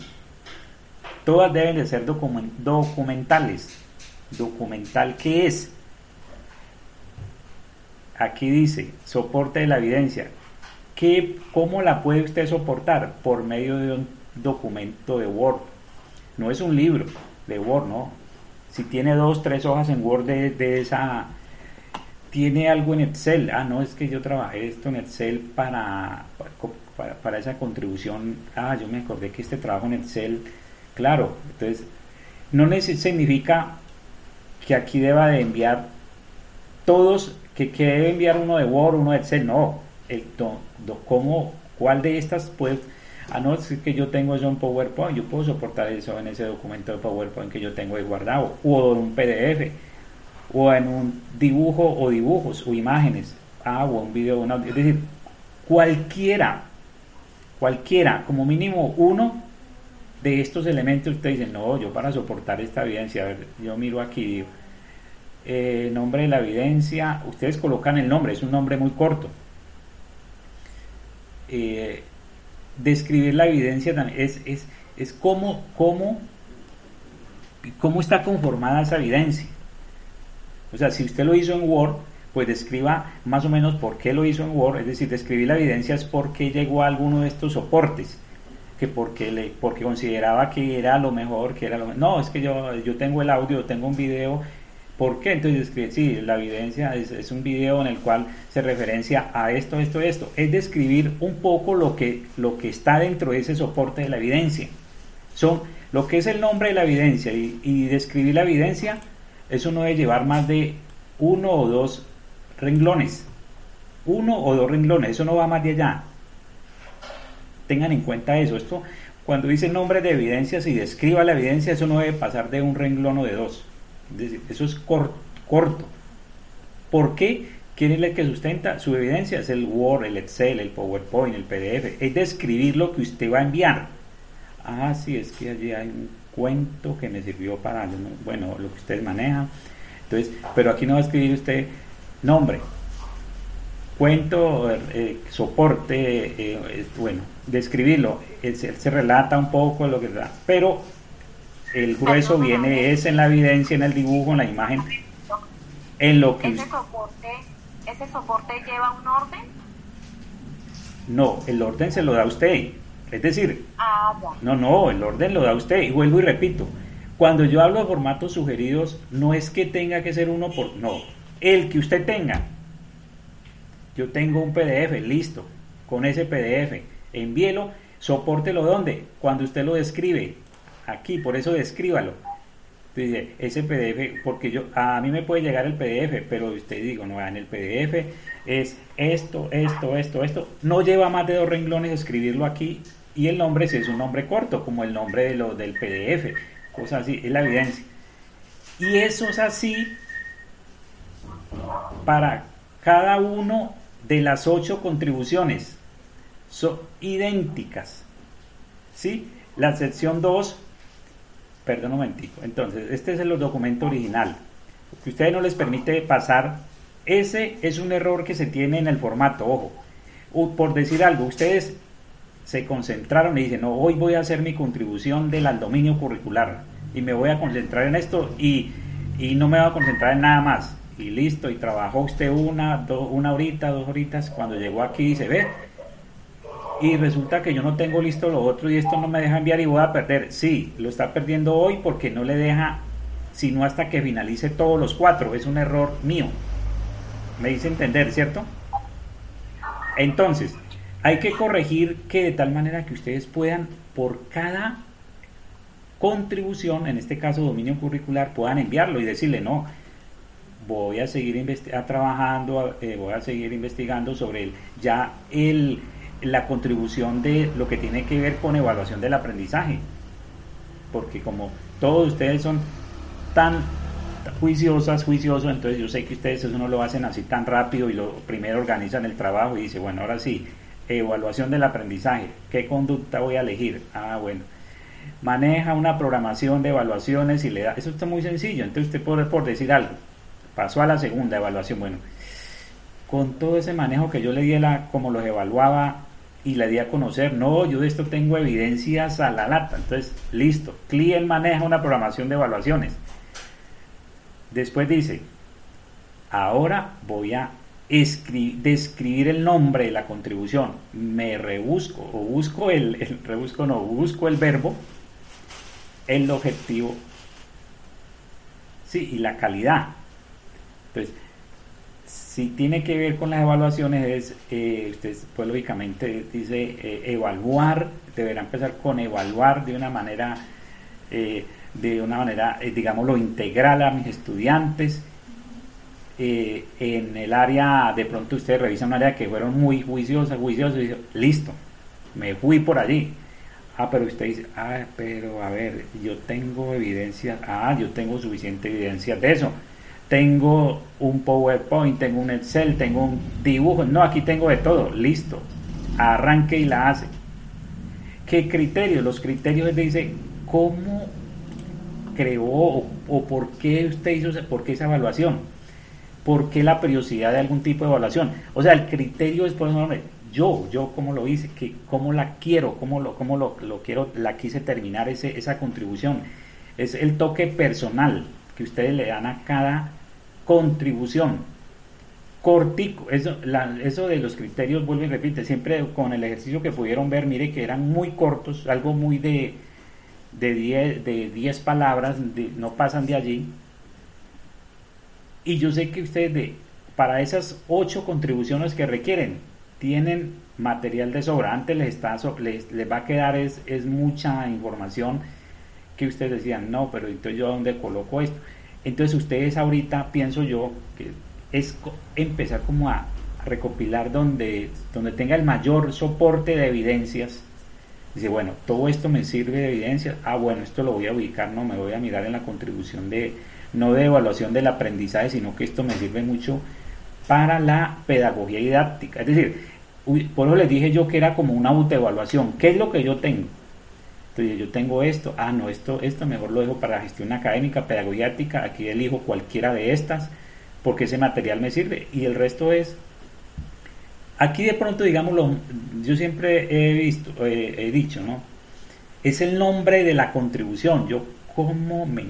Todas deben de ser documentales. ¿Documental qué es? Aquí dice, soporte de la evidencia. ¿Qué, ¿Cómo la puede usted soportar? Por medio de un documento de Word. No es un libro de Word, ¿no? Si tiene dos, tres hojas en Word de, esa... Tiene algo en Excel. Ah, no, es que yo trabajé esto en Excel para, para, esa contribución. Ah, yo me acordé que este trabajo en Excel... Claro, entonces, no significa que aquí deba de enviar todos, que, que debe enviar uno de Word, uno de Excel, no el cómo ¿Cuál de estas puede... Ah, no, es que yo tengo eso en PowerPoint, yo puedo soportar eso en ese documento de PowerPoint que yo tengo guardado, o en un PDF, o en un dibujo o dibujos o imágenes, ah, o un video, es decir, cualquiera, cualquiera, como mínimo uno de estos elementos, usted dice, no, yo para soportar esta evidencia, a ver, yo miro aquí, digo, eh, nombre de la evidencia, ustedes colocan el nombre, es un nombre muy corto. Eh, describir la evidencia también es, es, es cómo, cómo, cómo está conformada esa evidencia. O sea, si usted lo hizo en Word, pues describa más o menos por qué lo hizo en Word, es decir, describir la evidencia es por qué llegó a alguno de estos soportes, que porque, le, porque consideraba que era lo mejor, que era lo No, es que yo, yo tengo el audio, tengo un video ¿Por qué? Entonces, sí, la evidencia es, un video en el cual se referencia a esto, esto, esto. Es describir un poco lo que, lo que está dentro de ese soporte de la evidencia. Son lo que es el nombre de la evidencia y, describir la evidencia, eso no debe llevar más de uno o dos renglones. Uno o dos renglones, eso no va más de allá. Tengan en cuenta eso. Esto, cuando dice nombre de evidencia, si describa la evidencia, eso no debe pasar de un renglón o de dos eso es corto. corto. ¿Por qué? ¿Quién es el que sustenta su evidencia? Es el Word, el Excel, el PowerPoint, el PDF. Es describir lo que usted va a enviar. Ah, sí, es que allí hay un cuento que me sirvió para, bueno, lo que ustedes manejan. Entonces, pero aquí no va a escribir usted nombre, cuento, eh, soporte, eh, bueno, describirlo. Él, se relata un poco lo que da, pero el grueso viene es en la evidencia, en el dibujo, en la imagen, en lo que... ¿Ese soporte, ¿Ese soporte lleva un orden? No, el orden se lo da usted. Es decir, ah, no, no, el orden lo da usted. Y vuelvo y repito, cuando yo hablo de formatos sugeridos, no es que tenga que ser uno por... No, el que usted tenga. Yo tengo un PDF, listo, con ese PDF, envíelo, soportelo donde, cuando usted lo describe, aquí, por eso descríbalo. Dice, ese PDF, porque yo, a mí me puede llegar el PDF, pero usted digo, no, en el PDF es esto, esto, esto, esto. No lleva más de dos renglones escribirlo aquí y el nombre es un nombre corto, como el nombre de lo, del PDF, cosas así, es la evidencia. Y eso es así para cada uno de las ocho contribuciones. Son idénticas. ¿Sí? La sección 2 Perdón un momentico. Entonces, este es el documento original. Que ustedes no les permite pasar. Ese es un error que se tiene en el formato, ojo. por decir algo, ustedes se concentraron y dicen, no, hoy voy a hacer mi contribución del al dominio curricular y me voy a concentrar en esto y, no me voy a concentrar en nada más. Y listo, y trabajó usted una, una horita, dos horitas, cuando llegó aquí y se ve, y resulta que yo no tengo listo lo otro y esto no me deja enviar y voy a perder. Sí, lo está perdiendo hoy porque no le deja sino hasta que finalice todos los cuatro. Es un error mío. Me dice entender, ¿cierto? Entonces, hay que corregir que de tal manera que ustedes puedan, por cada contribución, en este caso dominio curricular, puedan enviarlo y decirle, no, voy a seguir trabajando, eh, voy a seguir investigando sobre el, ya el la contribución de lo que tiene que ver con evaluación del aprendizaje. Porque como todos ustedes son tan juiciosas, juiciosos, entonces yo sé que ustedes eso no lo hacen así tan rápido y lo primero organizan el trabajo y dice, bueno, ahora sí, evaluación del aprendizaje, ¿qué conducta voy a elegir? Ah, bueno, maneja una programación de evaluaciones y le da, eso está muy sencillo, entonces usted puede por decir algo, pasó a la segunda evaluación, bueno, con todo ese manejo que yo le di, la, como los evaluaba y le di a conocer, no, yo de esto tengo evidencias a la lata. Entonces, listo, client maneja una programación de evaluaciones. Después dice, ahora voy a describir el nombre de la contribución. Me rebusco, o busco el, el rebusco no, busco el verbo, el objetivo, sí, y la calidad. Entonces, si tiene que ver con las evaluaciones, es, eh, usted pues lógicamente dice eh, evaluar, deberá empezar con evaluar de una manera, eh, de una manera, digámoslo, integral a mis estudiantes. Eh, en el área, de pronto usted revisa un área que fueron muy juiciosas, juiciosas, y listo, me fui por allí. Ah, pero usted dice, ah, pero a ver, yo tengo evidencia, ah, yo tengo suficiente evidencia de eso. Tengo un PowerPoint, tengo un Excel, tengo un dibujo, no, aquí tengo de todo, listo. Arranque y la hace. ¿Qué criterios? Los criterios dice, ¿cómo creó o, por qué usted hizo por qué esa evaluación? ¿Por qué la periodicidad de algún tipo de evaluación? O sea, el criterio es, por ejemplo, yo, yo cómo lo hice, que, cómo la quiero, cómo lo, cómo lo, quiero, la quise terminar ese, esa contribución. Es el toque personal que ustedes le dan a cada contribución. Cortico, eso, eso de los criterios, vuelvo y repite, siempre con el ejercicio que pudieron ver, mire que eran muy cortos, algo muy de de 10 de diez palabras, no pasan de allí. Y yo sé que ustedes de, para esas ocho contribuciones que requieren, tienen material de sobrante, les, está, les, les va a quedar es, es, mucha información que ustedes decían, no, pero entonces yo dónde coloco esto. Entonces ustedes ahorita pienso yo que es empezar como a recopilar donde, donde tenga el mayor soporte de evidencias. Dice, bueno, todo esto me sirve de evidencia. Ah, bueno, esto lo voy a ubicar, no me voy a mirar en la contribución de, no de evaluación del aprendizaje, sino que esto me sirve mucho para la pedagogía didáctica. Es decir, por eso les dije yo que era como una autoevaluación. ¿Qué es lo que yo tengo? Entonces yo tengo esto, ah, no, esto, esto mejor lo dejo para gestión académica, pedagogía aquí elijo cualquiera de estas, porque ese material me sirve. Y el resto es, aquí de pronto, digámoslo, yo siempre he visto, he dicho, ¿no? Es el nombre de la contribución, yo cómo me,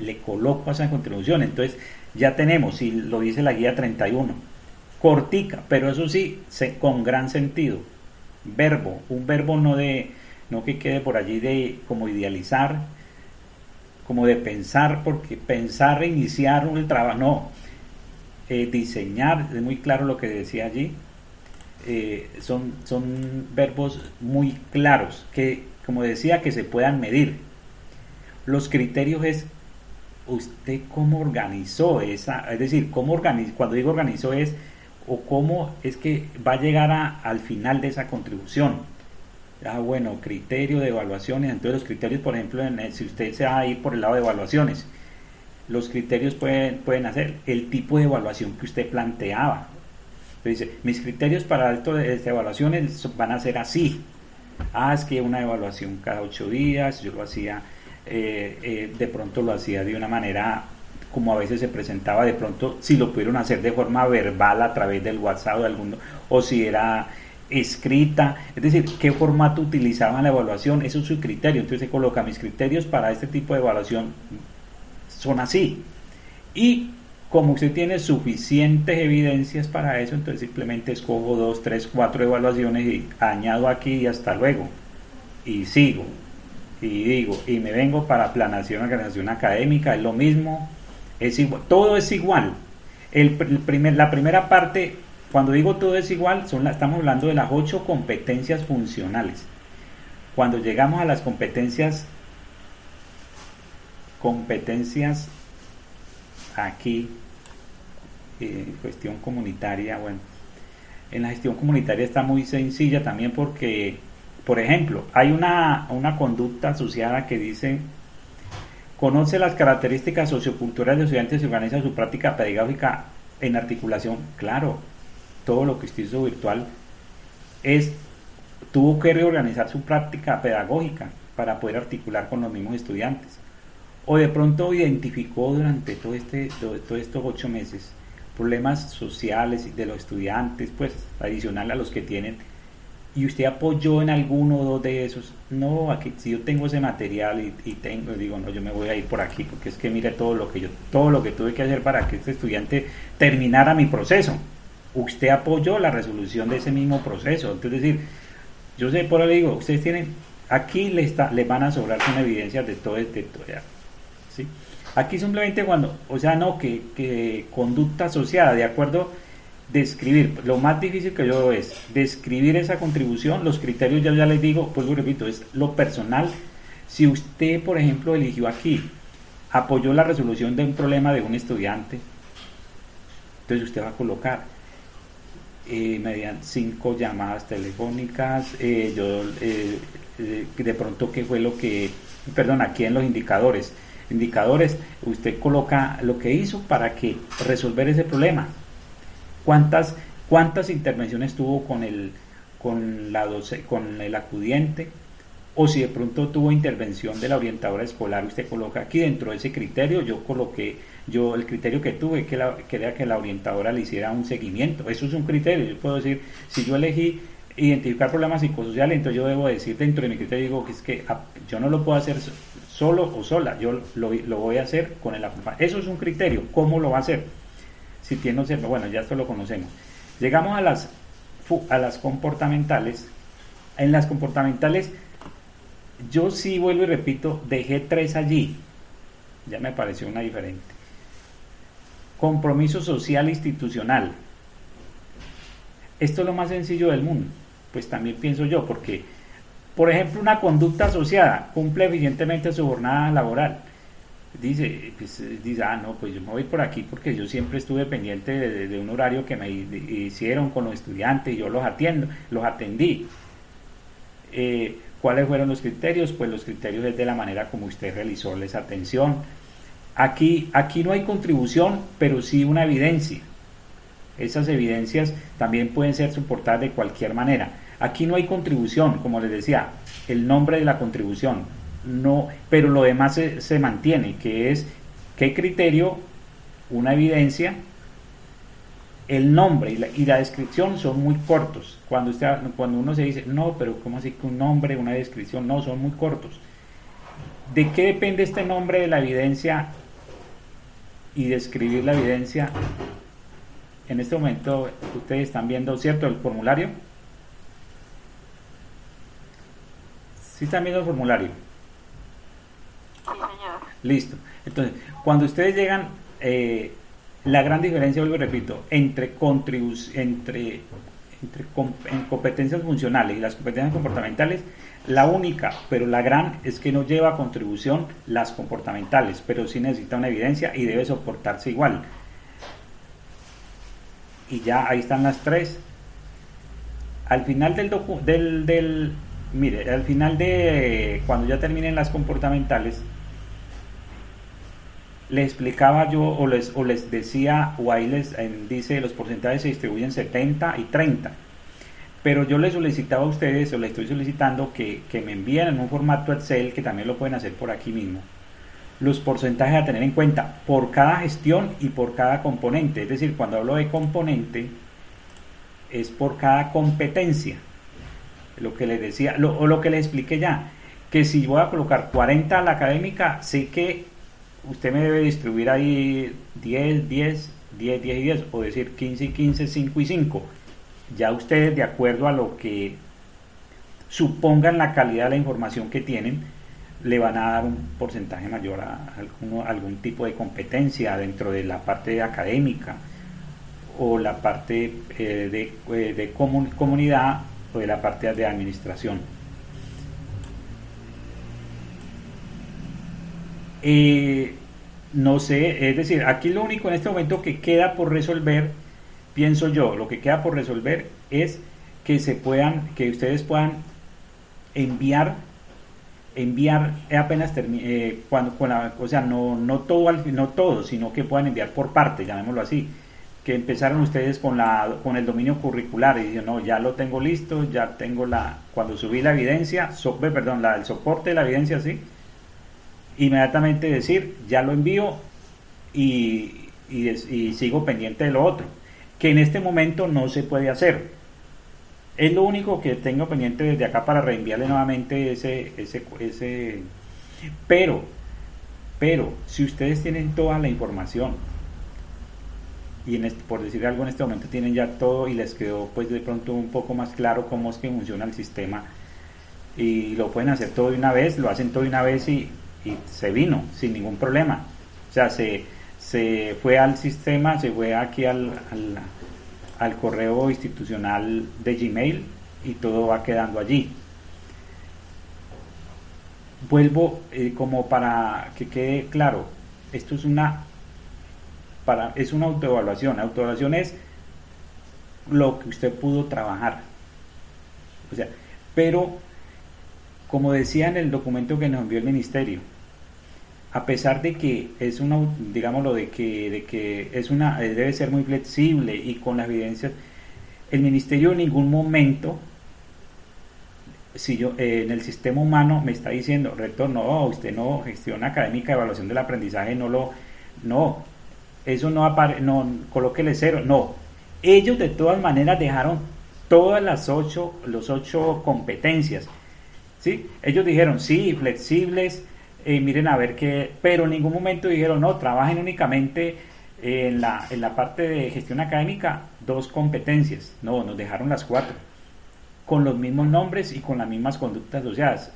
le coloco esa contribución. Entonces ya tenemos, si lo dice la guía 31, cortica, pero eso sí, con gran sentido. Verbo, un verbo no de no que quede por allí de como idealizar, como de pensar, porque pensar iniciar un trabajo, no, eh, diseñar, es muy claro lo que decía allí, eh, son, son verbos muy claros, que como decía, que se puedan medir. Los criterios es usted cómo organizó esa, es decir, cómo organizó, cuando digo organizó es o cómo es que va a llegar al final de esa contribución. Ah, bueno, criterio de evaluaciones. Entonces los criterios, por ejemplo, si usted se va a ir por el lado de evaluaciones, los criterios pueden, pueden hacer el tipo de evaluación que usted planteaba. Entonces dice, mis criterios para esto de, evaluaciones van a ser así. Ah, es que una evaluación cada ocho días, yo lo hacía, eh, eh, de pronto lo hacía de una manera como a veces se presentaba de pronto, si lo pudieron hacer de forma verbal a través del WhatsApp o, alguno, o si era escrita, es decir, qué formato utilizaban la evaluación, eso es su criterio, entonces se coloca mis criterios para este tipo de evaluación son así. Y como usted tiene suficientes evidencias para eso, entonces simplemente escojo dos, tres, cuatro evaluaciones y añado aquí y hasta luego. Y sigo. Y digo, y me vengo para planación, organización académica, es lo mismo, es igual, todo es igual. El, primer, la primera parte, cuando digo todo es igual, son estamos hablando de las ocho competencias funcionales. Cuando llegamos a las competencias, competencias aquí, eh, cuestión comunitaria, bueno, en la gestión comunitaria está muy sencilla también porque, por ejemplo, hay una, una conducta asociada que dice Conoce las características socioculturales de estudiantes y organiza su práctica pedagógica en articulación. Claro, todo lo que usted hizo virtual es tuvo que reorganizar su práctica pedagógica para poder articular con los mismos estudiantes. O de pronto identificó durante todo este, todos estos ocho meses problemas sociales de los estudiantes, pues adicional a los que tienen y usted apoyó en alguno o dos de esos, no, aquí si yo tengo ese material y, tengo, digo, no, yo me voy a ir por aquí porque es que mire todo lo que yo, todo lo que tuve que hacer para que este estudiante terminara mi proceso. Usted apoyó la resolución de ese mismo proceso. Entonces, decir, yo sé, por ahí digo, ustedes tienen, aquí les, está, les van a sobrar con evidencias de todo, este todo ¿sí? Aquí simplemente cuando, o sea, no, que, que conducta asociada, de acuerdo describir, lo más difícil que yo es describir esa contribución, los criterios ya, ya les digo, pues lo repito, es lo personal. Si usted, por ejemplo, eligió aquí, apoyó la resolución de un problema de un estudiante, Entonces usted va a colocar eh, mediante cinco llamadas telefónicas, eh, yo eh, de pronto qué fue lo que, perdón, aquí en los indicadores, indicadores, usted coloca lo que hizo para que resolver ese problema. ¿Cuántas, cuántas intervenciones tuvo con el, con, la con el acudiente? O si de pronto tuvo intervención de la orientadora escolar, usted coloca aquí dentro de ese criterio, yo coloqué, yo el criterio que tuve, que, la, que era que la orientadora le hiciera un seguimiento. Eso es un criterio, yo puedo decir, si yo elegí identificar problemas psicosociales, entonces yo debo decir dentro de mi criterio, digo que es que ah, yo no lo puedo hacer solo o sola, yo lo, lo voy a hacer con el acompañamiento. Eso es un criterio, ¿cómo lo va a hacer? Si tiene observa, bueno, ya esto lo conocemos. Llegamos a las, a las comportamentales. En las comportamentales, yo sí vuelvo y repito, dejé tres allí. Ya me pareció una diferente. Compromiso social institucional. Esto es lo más sencillo del mundo. Pues también pienso yo, porque por ejemplo, una conducta asociada cumple eficientemente su jornada laboral. Dice, pues, dice, ah, no, pues yo me voy por aquí porque yo siempre estuve pendiente de, un horario que me hicieron con los estudiantes yo los atiendo, los atendí. Eh, ¿Cuáles fueron los criterios? Pues los criterios es de la manera como usted realizó esa atención. Aquí, aquí no hay contribución, pero sí una evidencia. Esas evidencias también pueden ser soportadas de cualquier manera. Aquí no hay contribución, como les decía, el nombre de la contribución, no, pero lo demás se, mantiene, que es qué criterio, una evidencia, el nombre y la, descripción son muy cortos. Cuando, usted, cuando uno se dice, no, pero ¿cómo así que un nombre, una descripción? No, son muy cortos. ¿De qué depende este nombre de la evidencia y describir la evidencia? En este momento ustedes están viendo, ¿cierto? El formulario. ¿Sí están viendo el formulario? Listo. Entonces, cuando ustedes llegan, eh, la gran diferencia, vuelvo y repito, entre, entre, entre en competencias funcionales y las competencias comportamentales, la única, pero la gran, es que no lleva a contribución las comportamentales, pero sí necesita una evidencia y debe soportarse igual. Y ya ahí están las tres. Al final del, del, del, Mire, al final de cuando ya terminen las comportamentales, les explicaba yo o les, o les decía, o ahí les dice los porcentajes se distribuyen 70 y 30. Pero yo les solicitaba a ustedes, o les estoy solicitando que, que me envíen en un formato Excel, que también lo pueden hacer por aquí mismo, los porcentajes a tener en cuenta por cada gestión y por cada componente. Es decir, cuando hablo de componente, es por cada competencia lo que les decía, o lo que les expliqué ya, que si voy a colocar 40 a la académica, sé que usted me debe distribuir ahí 10, 10, 10, 10 y 10, o decir 15 y 15, 5 y 5. Ya ustedes, de acuerdo a lo que supongan la calidad de la información que tienen, le van a dar un porcentaje mayor a, algún tipo de competencia dentro de la parte académica o la parte eh, de, eh, comunidad de la parte de administración. Eh, no sé, es decir, aquí lo único en este momento que queda por resolver, pienso yo, lo que queda por resolver es que se puedan, que ustedes puedan enviar, enviar apenas eh, cuando, con la, o sea, no, no todo, no todo, sino que puedan enviar por parte, llamémoslo así que empezaron ustedes con, la, con el dominio curricular y dijeron, no, ya lo tengo listo, ya tengo la, cuando subí la evidencia, perdón, la, el soporte de la evidencia, sí, inmediatamente decir, ya lo envío y, y, sigo pendiente de lo otro, que en este momento no se puede hacer. Es lo único que tengo pendiente desde acá para reenviarle nuevamente ese, ese, ese, pero, pero, si ustedes tienen toda la información, y en este, por decir algo en este momento tienen ya todo y les quedó pues de pronto un poco más claro cómo es que funciona el sistema y lo pueden hacer todo de una vez, lo hacen todo de una vez y, se vino sin ningún problema. O sea, se, se fue al sistema, se fue aquí al, al, correo institucional de Gmail y todo va quedando allí. Vuelvo eh, como para que quede claro, esto es una para, es una autoevaluación. Autoevaluación es lo que usted pudo trabajar. O sea, pero como decía en el documento que nos envió el ministerio, a pesar de que es una, digámoslo, de que, de que es una, debe ser muy flexible y con las evidencias, el ministerio en ningún momento, si yo eh, en el sistema humano me está diciendo, rector, no, usted no gestiona académica evaluación del aprendizaje, no lo, no, eso no aparece, no, colóquele cero, no. Ellos de todas maneras dejaron todas las ocho, los ocho competencias, ¿sí? Ellos dijeron, sí, flexibles, miren a ver qué, pero en ningún momento dijeron, no, trabajen únicamente en la, en la parte de gestión académica, dos competencias, no, nos dejaron las cuatro, con los mismos nombres y con las mismas conductas asociadas.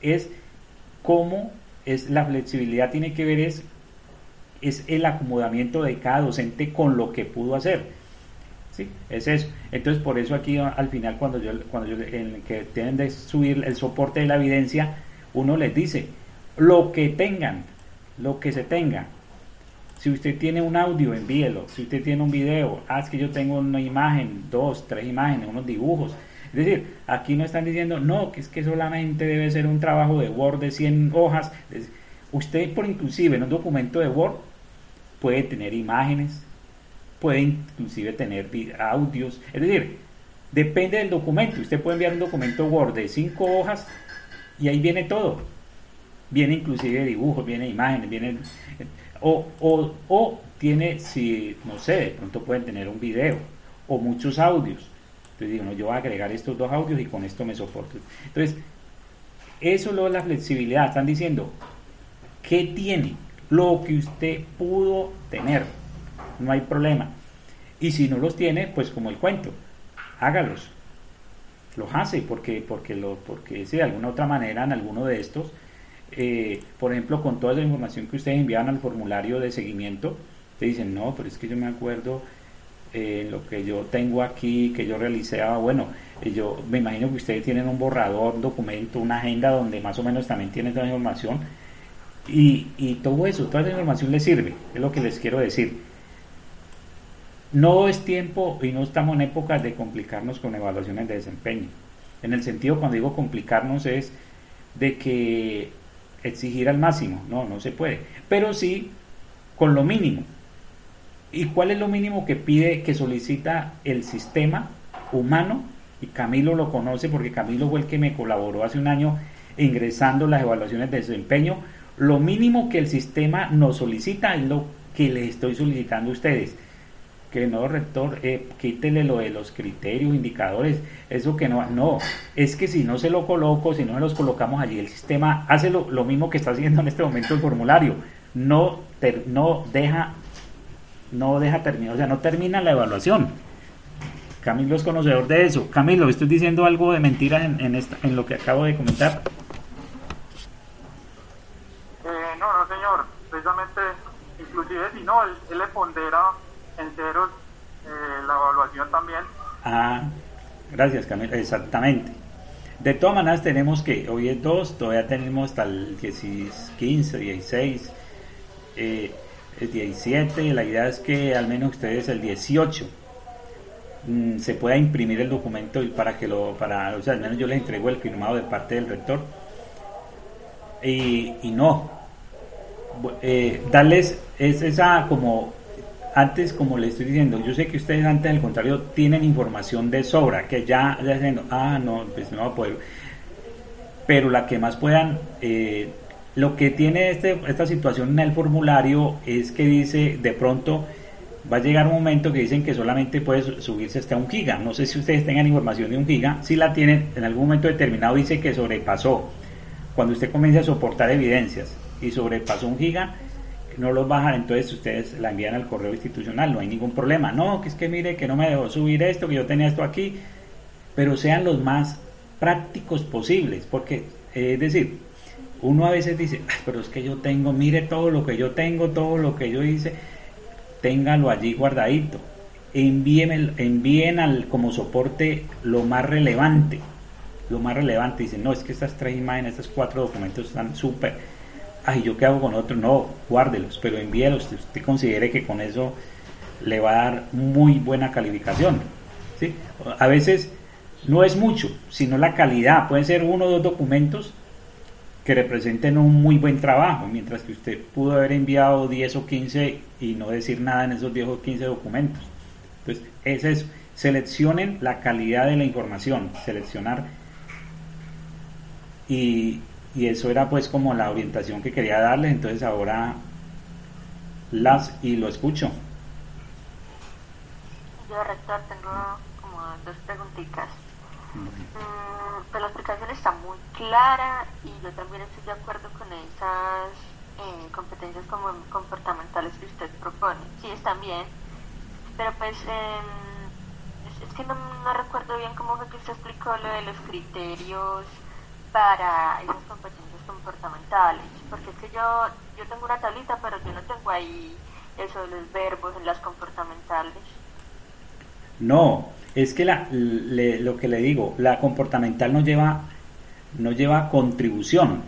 Es cómo es la flexibilidad tiene que ver es, es el acomodamiento de cada docente con lo que pudo hacer. ¿Sí? Es eso. Entonces, por eso aquí al final, cuando yo, cuando yo, en que tienen de subir el soporte de la evidencia, uno les dice, lo que tengan, lo que se tenga. Si usted tiene un audio, envíelo. Si usted tiene un video, haz que yo tengo una imagen, dos, tres imágenes, unos dibujos. Es decir, aquí no están diciendo, no, que es que solamente debe ser un trabajo de Word de 100 hojas. Usted, por inclusive en un documento de Word, puede tener imágenes, puede inclusive tener audios. Es decir, depende del documento. Usted puede enviar un documento Word de 5 hojas y ahí viene todo viene inclusive dibujos, viene imágenes, viene o, o, o tiene, si no sé, de pronto pueden tener un video o muchos audios. Entonces digo, no, yo voy a agregar estos dos audios y con esto me soporto. Entonces, eso lo es la flexibilidad. Están diciendo, ¿qué tiene? Lo que usted pudo tener. No hay problema. Y si no los tiene, pues como el cuento, hágalos. Los hace porque, porque, lo, porque si de alguna otra manera en alguno de estos eh, por ejemplo, con toda la información que ustedes envían al formulario de seguimiento, te dicen, no, pero es que yo me acuerdo eh, lo que yo tengo aquí, que yo realicé, ah, bueno, eh, yo me imagino que ustedes tienen un borrador, un documento, una agenda donde más o menos también tienen toda la información y, y todo eso, toda esa información les sirve, es lo que les quiero decir. No es tiempo y no estamos en épocas de complicarnos con evaluaciones de desempeño. En el sentido, cuando digo complicarnos, es de que exigir al máximo, no, no se puede, pero sí con lo mínimo. ¿Y cuál es lo mínimo que pide, que solicita el sistema humano? Y Camilo lo conoce porque Camilo fue el que me colaboró hace un año ingresando las evaluaciones de desempeño. Lo mínimo que el sistema nos solicita es lo que les estoy solicitando a ustedes que no, rector, eh, quítele lo de los criterios, indicadores, eso que no, no, es que si no se lo coloco, si no los colocamos allí, el sistema hace lo, mismo que está haciendo en este momento el formulario, no, no deja, no deja terminar, o sea, no termina la evaluación. Camilo es conocedor de eso. Camilo, ¿estoy diciendo algo de mentira en, en, esta, en lo que acabo de comentar? Eh, no, no, señor. Precisamente, inclusive si no, él, él le pondera en ceros eh, la evaluación también. Ah, gracias Camilo, exactamente. De todas maneras tenemos que, hoy es 2, todavía tenemos hasta el 15, 16, eh, el 17, la idea es que al menos ustedes el 18 mm, se pueda imprimir el documento y para que lo, para, o sea, al menos yo les entrego el firmado de parte del rector. Y, y no, eh, darles es esa como antes, como le estoy diciendo, yo sé que ustedes antes, al contrario, tienen información de sobra, que ya, ya diciendo, ah, no, pues no va a poder. Pero la que más puedan, eh, lo que tiene este, esta situación en el formulario es que dice, de pronto, va a llegar un momento que dicen que solamente puede subirse hasta un giga. No sé si ustedes tengan información de un giga. Si la tienen, en algún momento determinado dice que sobrepasó. Cuando usted comienza a soportar evidencias y sobrepasó un giga, no los bajan, entonces ustedes la envían al correo institucional, no hay ningún problema. No, que es que mire que no me dejó subir esto, que yo tenía esto aquí, pero sean los más prácticos posibles, porque es decir, uno a veces dice, pero es que yo tengo, mire todo lo que yo tengo, todo lo que yo hice, téngalo allí guardadito. Envíen, envíen al, como soporte lo más relevante, lo más relevante. Dicen, no, es que estas tres imágenes, estos cuatro documentos están súper ay, ¿yo qué hago con otro? No, guárdelos, pero envíelos, usted considere que con eso le va a dar muy buena calificación. ¿sí? A veces no es mucho, sino la calidad. Pueden ser uno o dos documentos que representen un muy buen trabajo, mientras que usted pudo haber enviado 10 o 15 y no decir nada en esos 10 o 15 documentos. Entonces, es eso. Seleccionen la calidad de la información, seleccionar. Y, y eso era pues como la orientación que quería darles, entonces ahora las y lo escucho. Yo, rector, tengo como dos preguntitas. Mm, pues la explicación está muy clara y yo también estoy de acuerdo con esas eh, competencias como comportamentales que usted propone. Sí, están bien, pero pues es, es, que no, no, recuerdo bien cómo fue que usted explicó lo de los criterios para esas competencias comportamentales, porque es que yo, yo tengo una tablita, pero yo no tengo ahí eso de los verbos en las comportamentales. No, es que la, le, lo que le digo, la comportamental no lleva, no lleva contribución.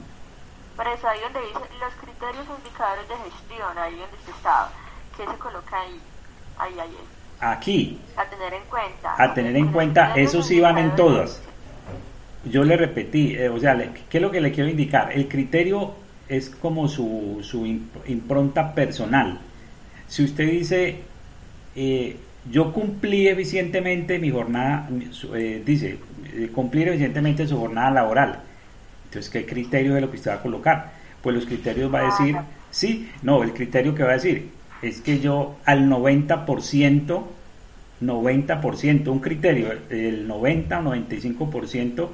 Por eso ahí donde dice los criterios indicadores de gestión, ahí donde usted estaba, ¿qué se coloca ahí? Ahí, ahí. Aquí. A tener en cuenta. A tener en cuenta, eso sí van en todas. Yo le repetí, eh, o sea, le, ¿qué es lo que le quiero indicar? El criterio es como su, su impronta personal. Si usted dice, eh, yo cumplí eficientemente mi jornada, eh, dice, cumplir eficientemente su jornada laboral. Entonces, ¿qué criterio de lo que usted va a colocar? Pues los criterios va a decir, sí, no, el criterio que va a decir es que yo al 90%, 90%, un criterio, el 90 o 95%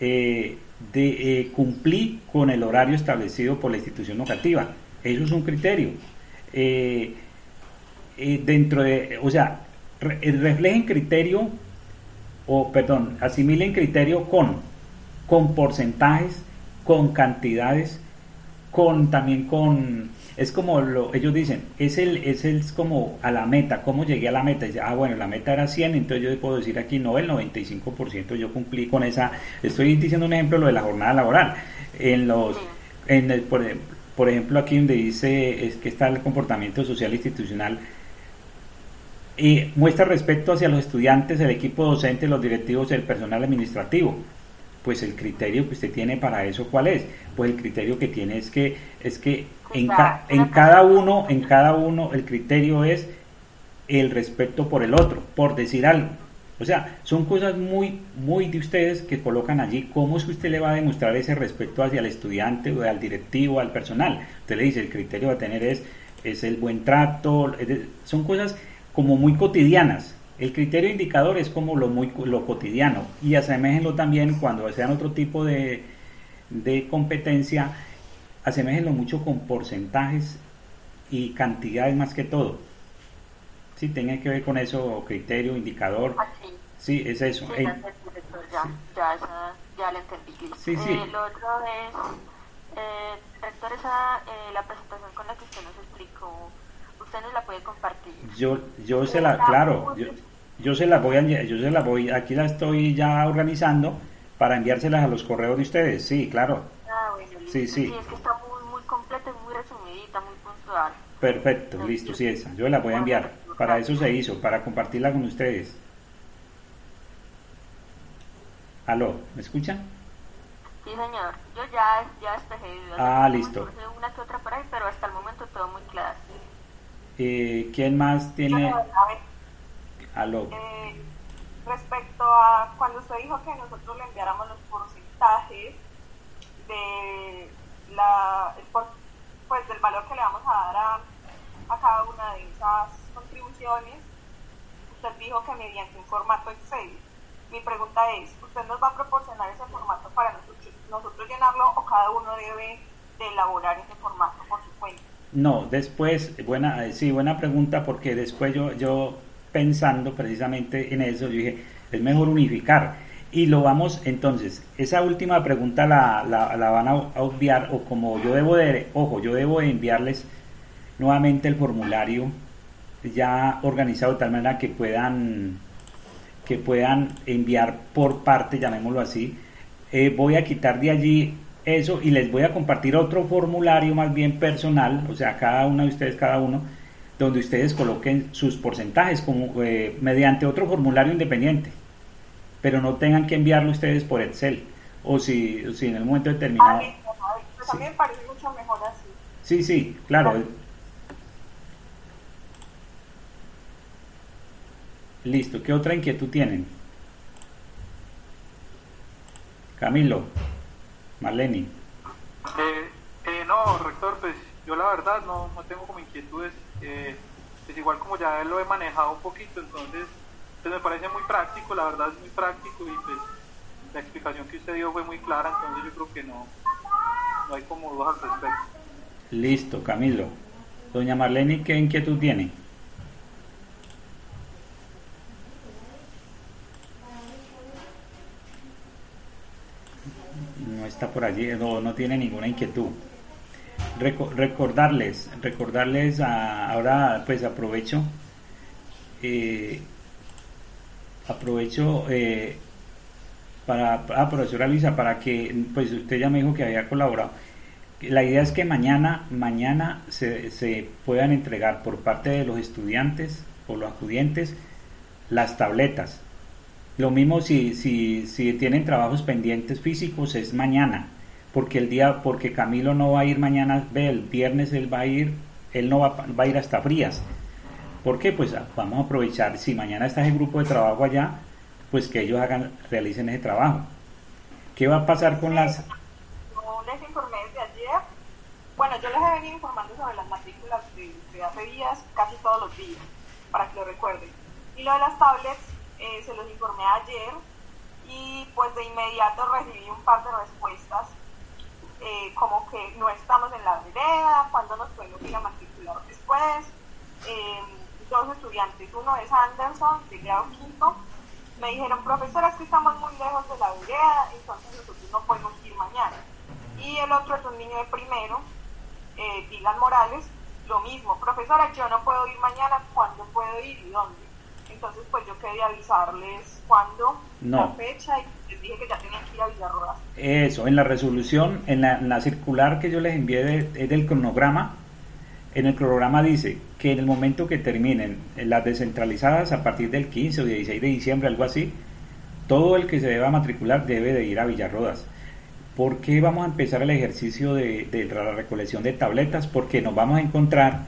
eh, de eh, cumplí con el horario establecido por la institución educativa. Eso es un criterio. Eh, dentro de, o sea, re, reflejen criterio, o perdón, asimilen criterio con, con porcentajes, con cantidades, con también con, es como lo, ellos dicen, es el, es el como a la meta, cómo llegué a la meta, dice, ah bueno, la meta era 100, entonces yo puedo decir aquí, no, el 95% yo cumplí con esa, estoy diciendo un ejemplo, lo de la jornada laboral, en los, en el, por, por ejemplo aquí donde dice es que está el comportamiento social institucional, y muestra respeto hacia los estudiantes, el equipo docente, los directivos el personal administrativo. Pues el criterio que usted tiene para eso, ¿cuál es? Pues el criterio que tiene es que es que en, ca en cada uno, en cada uno, el criterio es el respeto por el otro, por decir algo. O sea, son cosas muy, muy de ustedes que colocan allí. ¿Cómo es que usted le va a demostrar ese respeto hacia el estudiante o al directivo, al personal? Usted le dice, el criterio a tener es, es el buen trato. Es de, son cosas como muy cotidianas. El criterio indicador es como lo muy lo cotidiano y asemejenlo también cuando sean otro tipo de, de competencia, asemejenlo mucho con porcentajes y cantidades más que todo. Sí, tenga que ver con eso, criterio, indicador. Ah, sí. sí. es eso. Sí, ya, ya, ya, ya, ya lo entendí. Sí, sí. Eh, lo otro es, eh, rector, esa, eh, la presentación con la que usted nos explicó usted nos la puede compartir. Yo, yo se la, claro, yo, yo se la voy a, yo se la voy, aquí la estoy ya organizando para enviárselas a los correos de ustedes, sí, claro. Ah, bueno, listo. Sí, sí. sí es que está muy, muy completa, muy resumidita, muy puntual. Perfecto, listo, sí, esa, yo la voy a enviar. Para eso se hizo, para compartirla con ustedes. Aló, ¿me escuchan? Sí, señor. Yo ya, ya despejé. Ah, listo. Una que otra por ahí, pero hasta el momento todo muy claro. Eh, ¿Quién más tiene? Bueno, Aló. Eh, respecto a cuando usted dijo que nosotros le enviáramos los porcentajes de la, el por, pues del valor que le vamos a dar a, a cada una de esas contribuciones, usted dijo que mediante un formato Excel. Mi pregunta es, ¿usted nos va a proporcionar ese formato para nosotros, nosotros llenarlo o cada uno debe de elaborar ese formato por su cuenta? No, después, buena, sí, buena pregunta, porque después yo, yo pensando precisamente en eso, yo dije, es mejor unificar. Y lo vamos, entonces, esa última pregunta la, la, la van a obviar, o como yo debo de, ojo, yo debo de enviarles nuevamente el formulario ya organizado de tal manera que puedan que puedan enviar por parte, llamémoslo así. Eh, voy a quitar de allí eso y les voy a compartir otro formulario más bien personal, o sea, cada uno de ustedes, cada uno, donde ustedes coloquen sus porcentajes como eh, mediante otro formulario independiente, pero no tengan que enviarlo ustedes por Excel o si, si en el momento determinado. Ah, pues a mí me parece mucho mejor así. Sí, sí, claro. Listo, ¿qué otra inquietud tienen? Camilo, Marlene. Eh, eh, no, rector, pues yo la verdad no, no tengo como inquietudes. Eh, es igual como ya lo he manejado un poquito, entonces pues me parece muy práctico, la verdad es muy práctico y pues la explicación que usted dio fue muy clara, entonces yo creo que no, no hay como dudas al respecto. Listo, Camilo. Doña Marlene, ¿qué inquietud tiene? Está por allí, no, no tiene ninguna inquietud. recordarles, recordarles ahora pues aprovecho, eh, aprovecho eh, para, ah, profesora Luisa, para que, pues usted ya me dijo que había colaborado. La idea es que mañana, mañana se, se puedan entregar por parte de los estudiantes o los acudientes las tabletas. Lo mismo si, si, si tienen trabajos pendientes físicos es mañana, porque el día, porque Camilo no va a ir mañana, ve, el viernes él va a ir, él no va, va a ir hasta Frías. ¿Por qué? Pues ah, vamos a aprovechar, si mañana está el grupo de trabajo allá, pues que ellos hagan, realicen ese trabajo. ¿Qué va a pasar con las...? No les informé desde ayer. Bueno, yo les he venido informando sobre las matrículas de, hace días, casi todos los días, para que lo recuerden. Y lo de las tablets, eh, se los informé ayer y pues de inmediato recibí un par de respuestas eh, como que no estamos en la vereda, cuándo nos podemos ir a matricular después. Eh, dos estudiantes, uno es Anderson, de grado quinto, me dijeron, profesora, que estamos muy lejos de la vereda, entonces nosotros no podemos ir mañana. Y el otro es un niño de primero, eh, Dylan Morales, lo mismo, profesora, yo no puedo ir mañana, ¿cuándo puedo ir y dónde? Entonces, pues yo quería avisarles cuándo, la fecha, y les dije que ya tenían que ir a Villarrodas. Eso, en la resolución, en la, circular que yo les envié del cronograma, en el programa dice que en el momento que terminen las descentralizadas a partir del 15 o 16 de diciembre, algo así, todo el que se deba matricular debe de ir a Villarrodas. ¿Por qué vamos a empezar el ejercicio de, la recolección de tabletas? Porque nos vamos a encontrar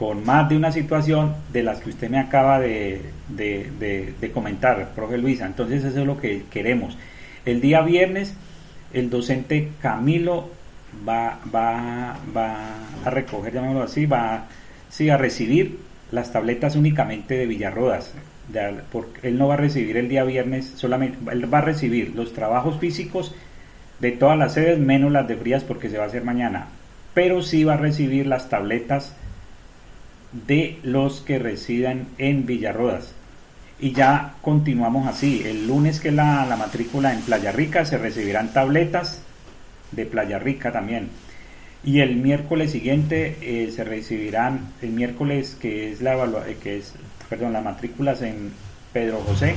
con más de una situación de las que usted me acaba de, de, comentar, profe Luisa. Entonces eso es lo que queremos. El día viernes, el docente Camilo va, va, va a recoger, llamémoslo así, va sí, a recibir las tabletas únicamente de Villarrodas. porque él no va a recibir el día viernes, solamente él va a recibir los trabajos físicos de todas las sedes, menos las de Frías porque se va a hacer mañana. Pero sí va a recibir las tabletas de los que residen en Villarrodas. Y ya continuamos así. El lunes que es la, la matrícula en Playa Rica se recibirán tabletas de Playa Rica también. Y el miércoles siguiente eh, se recibirán, el miércoles que es la eh, que es, perdón, las matrículas en Pedro José,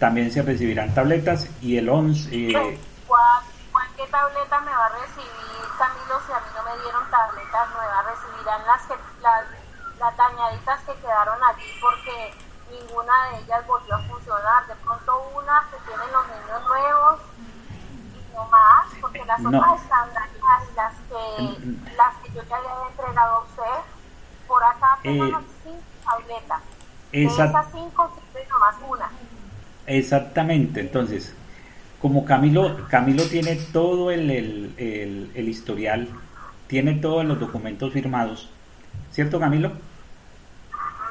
también se recibirán tabletas y el 11... Eh, ¿Qué tableta me va a recibir Camilo si me dieron tabletas nuevas? Recibirán las, que, las, las dañaditas que quedaron allí porque ninguna de ellas volvió a funcionar. De pronto una que tienen los niños nuevos más, porque las otras están las que, las que yo ya había entregado a usted, por acá tengo eh, cinco tabletas. De esas cinco, nomás una. Exactamente, entonces, como Camilo, Camilo tiene todo el, el, el, historial, tiene todos los documentos firmados, ¿cierto Camilo?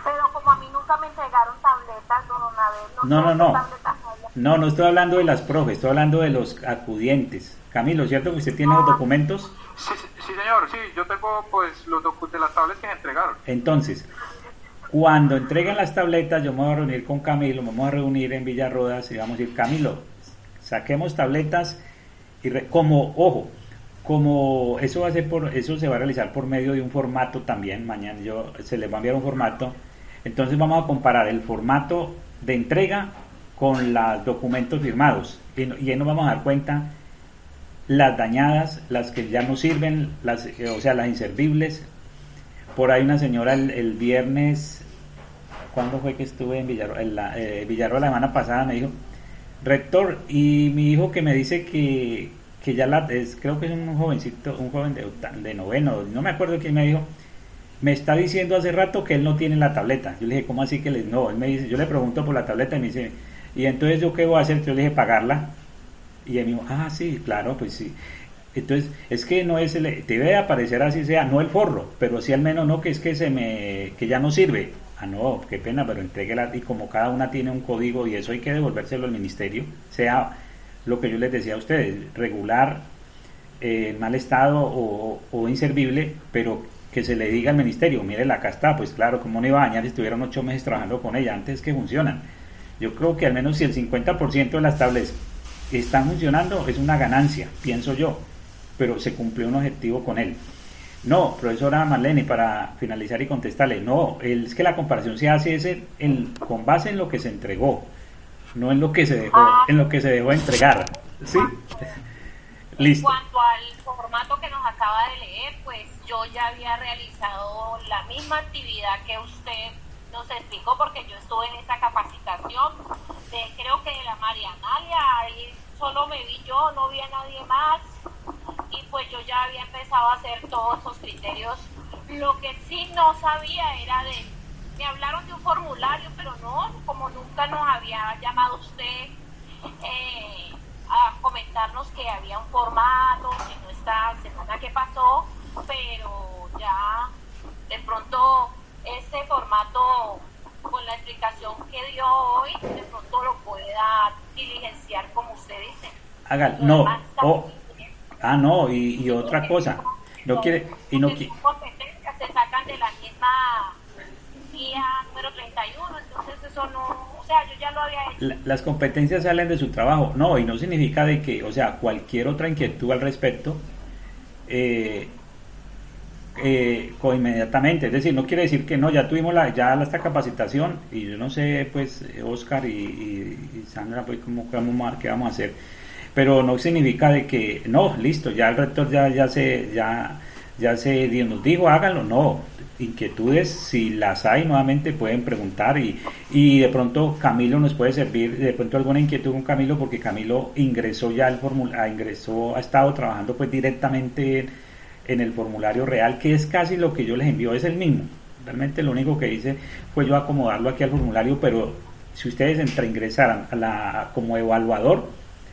Pero como a mí nunca me entregaron tabletas, don no, no, no. No, no estoy hablando de las profes, estoy hablando de los acudientes. Camilo, ¿cierto que usted tiene los documentos? Sí, sí señor, sí, yo tengo pues los documentos de las tabletas que me entregaron. Entonces, cuando entreguen las tabletas, yo me voy a reunir con Camilo, me vamos a reunir en Villarrodas y vamos a decir, Camilo, saquemos tabletas y como, ojo, como eso va a ser por, eso se va a realizar por medio de un formato también, mañana yo se les va a enviar un formato, entonces vamos a comparar el formato de entrega con los documentos firmados. Y, ahí nos vamos a dar cuenta las dañadas, las que ya no sirven, las, eh, o sea, las inservibles. Por ahí una señora el, viernes, ¿cuándo fue que estuve en Villarro, la, eh, la semana pasada? Me dijo, rector, y mi hijo que me dice que, que ya la, es, creo que es un jovencito, un joven de, noveno, no me acuerdo quién me dijo, me está diciendo hace rato que él no tiene la tableta. Yo le dije, ¿cómo así que le, no? Él me dice, yo le pregunto por la tableta y me dice, ¿y entonces yo qué voy a hacer? Yo le dije, pagarla. Y él me dijo, ah, sí, claro, pues sí. Entonces, es que no es el, debe aparecer así sea, no el forro, pero sí al menos no que es que se me, que ya no sirve. Ah, no, qué pena, pero entréguela y como cada una tiene un código y eso hay que devolvérselo al ministerio, sea lo que yo les decía a ustedes, regular, eh, en mal estado o, inservible, pero que se le diga al ministerio, mire, la está, pues claro, como no iba a dañar si estuvieron ocho meses trabajando con ella, antes que funcionan. Yo creo que al menos si el 50% de las tablets están funcionando, es una ganancia, pienso yo, pero se cumplió un objetivo con él. No, profesora Marlene, para finalizar y contestarle, no, es que la comparación se hace ese con base en lo que se entregó, no en lo que se dejó, ah. en lo que se dejó entregar. ¿Sí? En cuanto al formato que nos acaba de leer, pues yo ya había realizado la misma actividad que usted nos explicó porque yo estuve en esa capacitación de, creo que de la Marianalia, ahí solo me vi yo, no vi a nadie más y pues yo ya había empezado a hacer todos esos criterios. Lo que sí no sabía era de, me hablaron de un formulario, pero no, como nunca nos había llamado usted. Eh, a comentarnos que había un formato, si no esta semana que pasó, pero ya de pronto ese formato con la explicación que dio hoy, de pronto lo pueda diligenciar como usted dice. Haga, no, oh, ah, no, y, y otra cosa, no quiere, y no quiere. se sacan de la misma guía número 31, entonces eso las competencias salen de su trabajo, no, y no significa de que, o sea, cualquier otra inquietud al respecto, eh, eh, inmediatamente, es decir, no quiere decir que no, ya tuvimos la, ya esta capacitación y yo no sé, pues, Oscar y, Sandra, pues, cómo, cómo, qué vamos a hacer, pero no significa de que, no, listo, ya el rector ya, ya se, ya, ya se nos dijo, háganlo, no, inquietudes, si las hay nuevamente pueden preguntar y, y de pronto Camilo nos puede servir, de pronto alguna inquietud con Camilo porque Camilo ingresó ya el formulario, ingresó, ha estado trabajando pues directamente en, el formulario real que es casi lo que yo les envío, es el mismo. Realmente lo único que hice fue yo acomodarlo aquí al formulario, pero si ustedes entre ingresaran a la, como evaluador,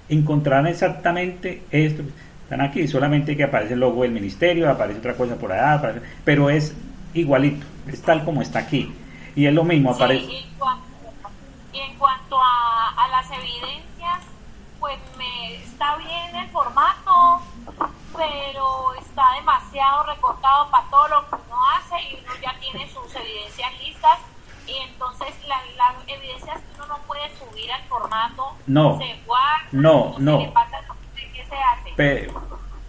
encontrarán exactamente esto. Están aquí, solamente que aparece el logo del ministerio, aparece otra cosa por allá, pero es igualito, es tal como está aquí. Y es lo mismo, aparece. y, en cuanto, a, las evidencias, pues me está bien el formato, pero está demasiado recortado para todo lo que uno hace y uno ya tiene sus evidencias listas y entonces las evidencias que uno no puede subir al formato no, se guardan, no, no. ¿qué se hace?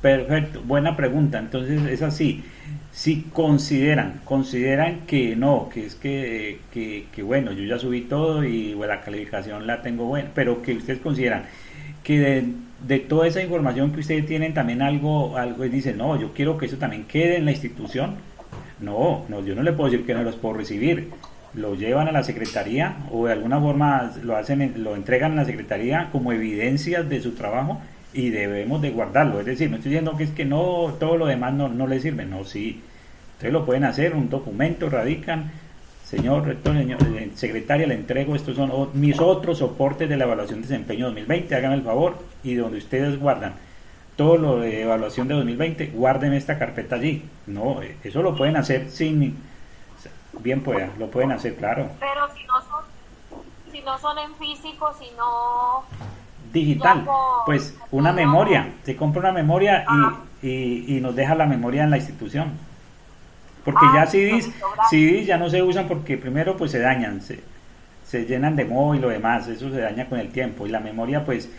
perfecto, buena pregunta. Entonces es así si consideran, consideran que no, que es que, que, bueno, yo ya subí todo y la calificación la tengo buena, pero que ustedes consideran que de, toda esa información que ustedes tienen también algo, algo y dicen, no, yo quiero que eso también quede en la institución. No, no, yo no le puedo decir que no los puedo recibir. Lo llevan a la secretaría o de alguna forma lo hacen, lo entregan a la secretaría como evidencias de su trabao y debemos de guardarlo. Es decir, no estoy diciendo que es que no, todo lo demás no, no le sirve, no, sí. Ustedes lo pueden hacer, un documento, radican, señor rector, señor eh, secretaria, le entrego, estos son mis otros soportes de la evaluación de desempeño 2020, hagan el favor, y donde ustedes guardan todo lo de evaluación de 2020, guarden esta carpeta allí. No, eh, eso lo pueden hacer sin, bien puedan, lo pueden hacer, claro. Pero si no son, si no son en físico, si no digital. Pues una memoria, se compra una memoria ah. y, nos deja la memoria en la institución. Porque ya ah, CDs, CDs ya no se usan porque primero pues se dañan, se, se llenan de moho y lo demás, eso se daña con el tiempo. Y la memoria pues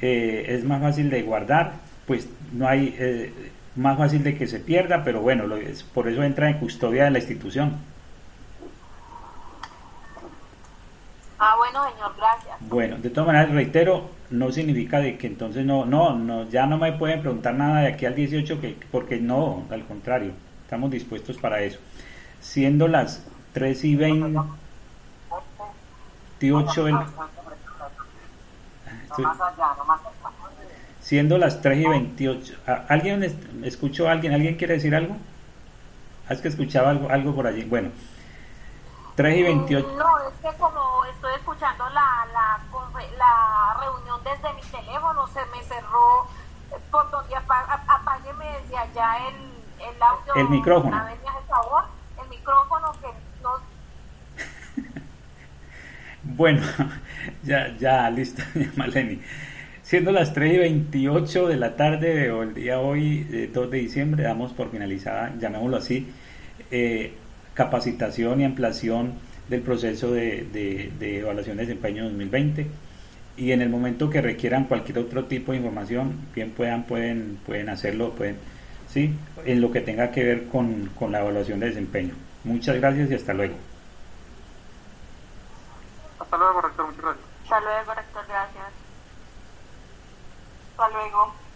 eh, es más fácil de guardar, pues no hay, eh, más fácil de que se pierda, pero bueno, lo, es, por eso entra en custodia de la institución. Ah, bueno, señor, gracias. Bueno, de todas maneras, reitero, no significa de que entonces no, no, no, ya no me pueden preguntar nada de aquí al 18, que, porque no, al contrario, estamos dispuestos para eso. Siendo las 3 y 28 del... Siendo las 3 y 28. ¿Alguien escuchó a alguien? ¿Alguien quiere decir algo? ¿Has que escuchaba algo, algo por allí? Bueno, 3 y 28. No, es que como estoy escuchando la, la, la reunión desde mi teléfono, se me cerró por donde apágueme desde allá el, el audio. El micrófono. A ver, favor, el micrófono que no. bueno, ya, ya, listo, Maleni. Siendo las 3 y 28 de la tarde o el día hoy, 2 de diciembre, damos por finalizada, llamémoslo así, eh, capacitación y ampliación del proceso de, evaluación de desempeño 2020 y en el momento que requieran cualquier otro tipo de información, bien puedan, pueden, pueden hacerlo, pueden, ¿sí? en lo que tenga que ver con, con la evaluación de desempeño. Muchas gracias y hasta luego. Hasta luego, rector, muchas gracias. Hasta luego, rector, gracias. Hasta luego.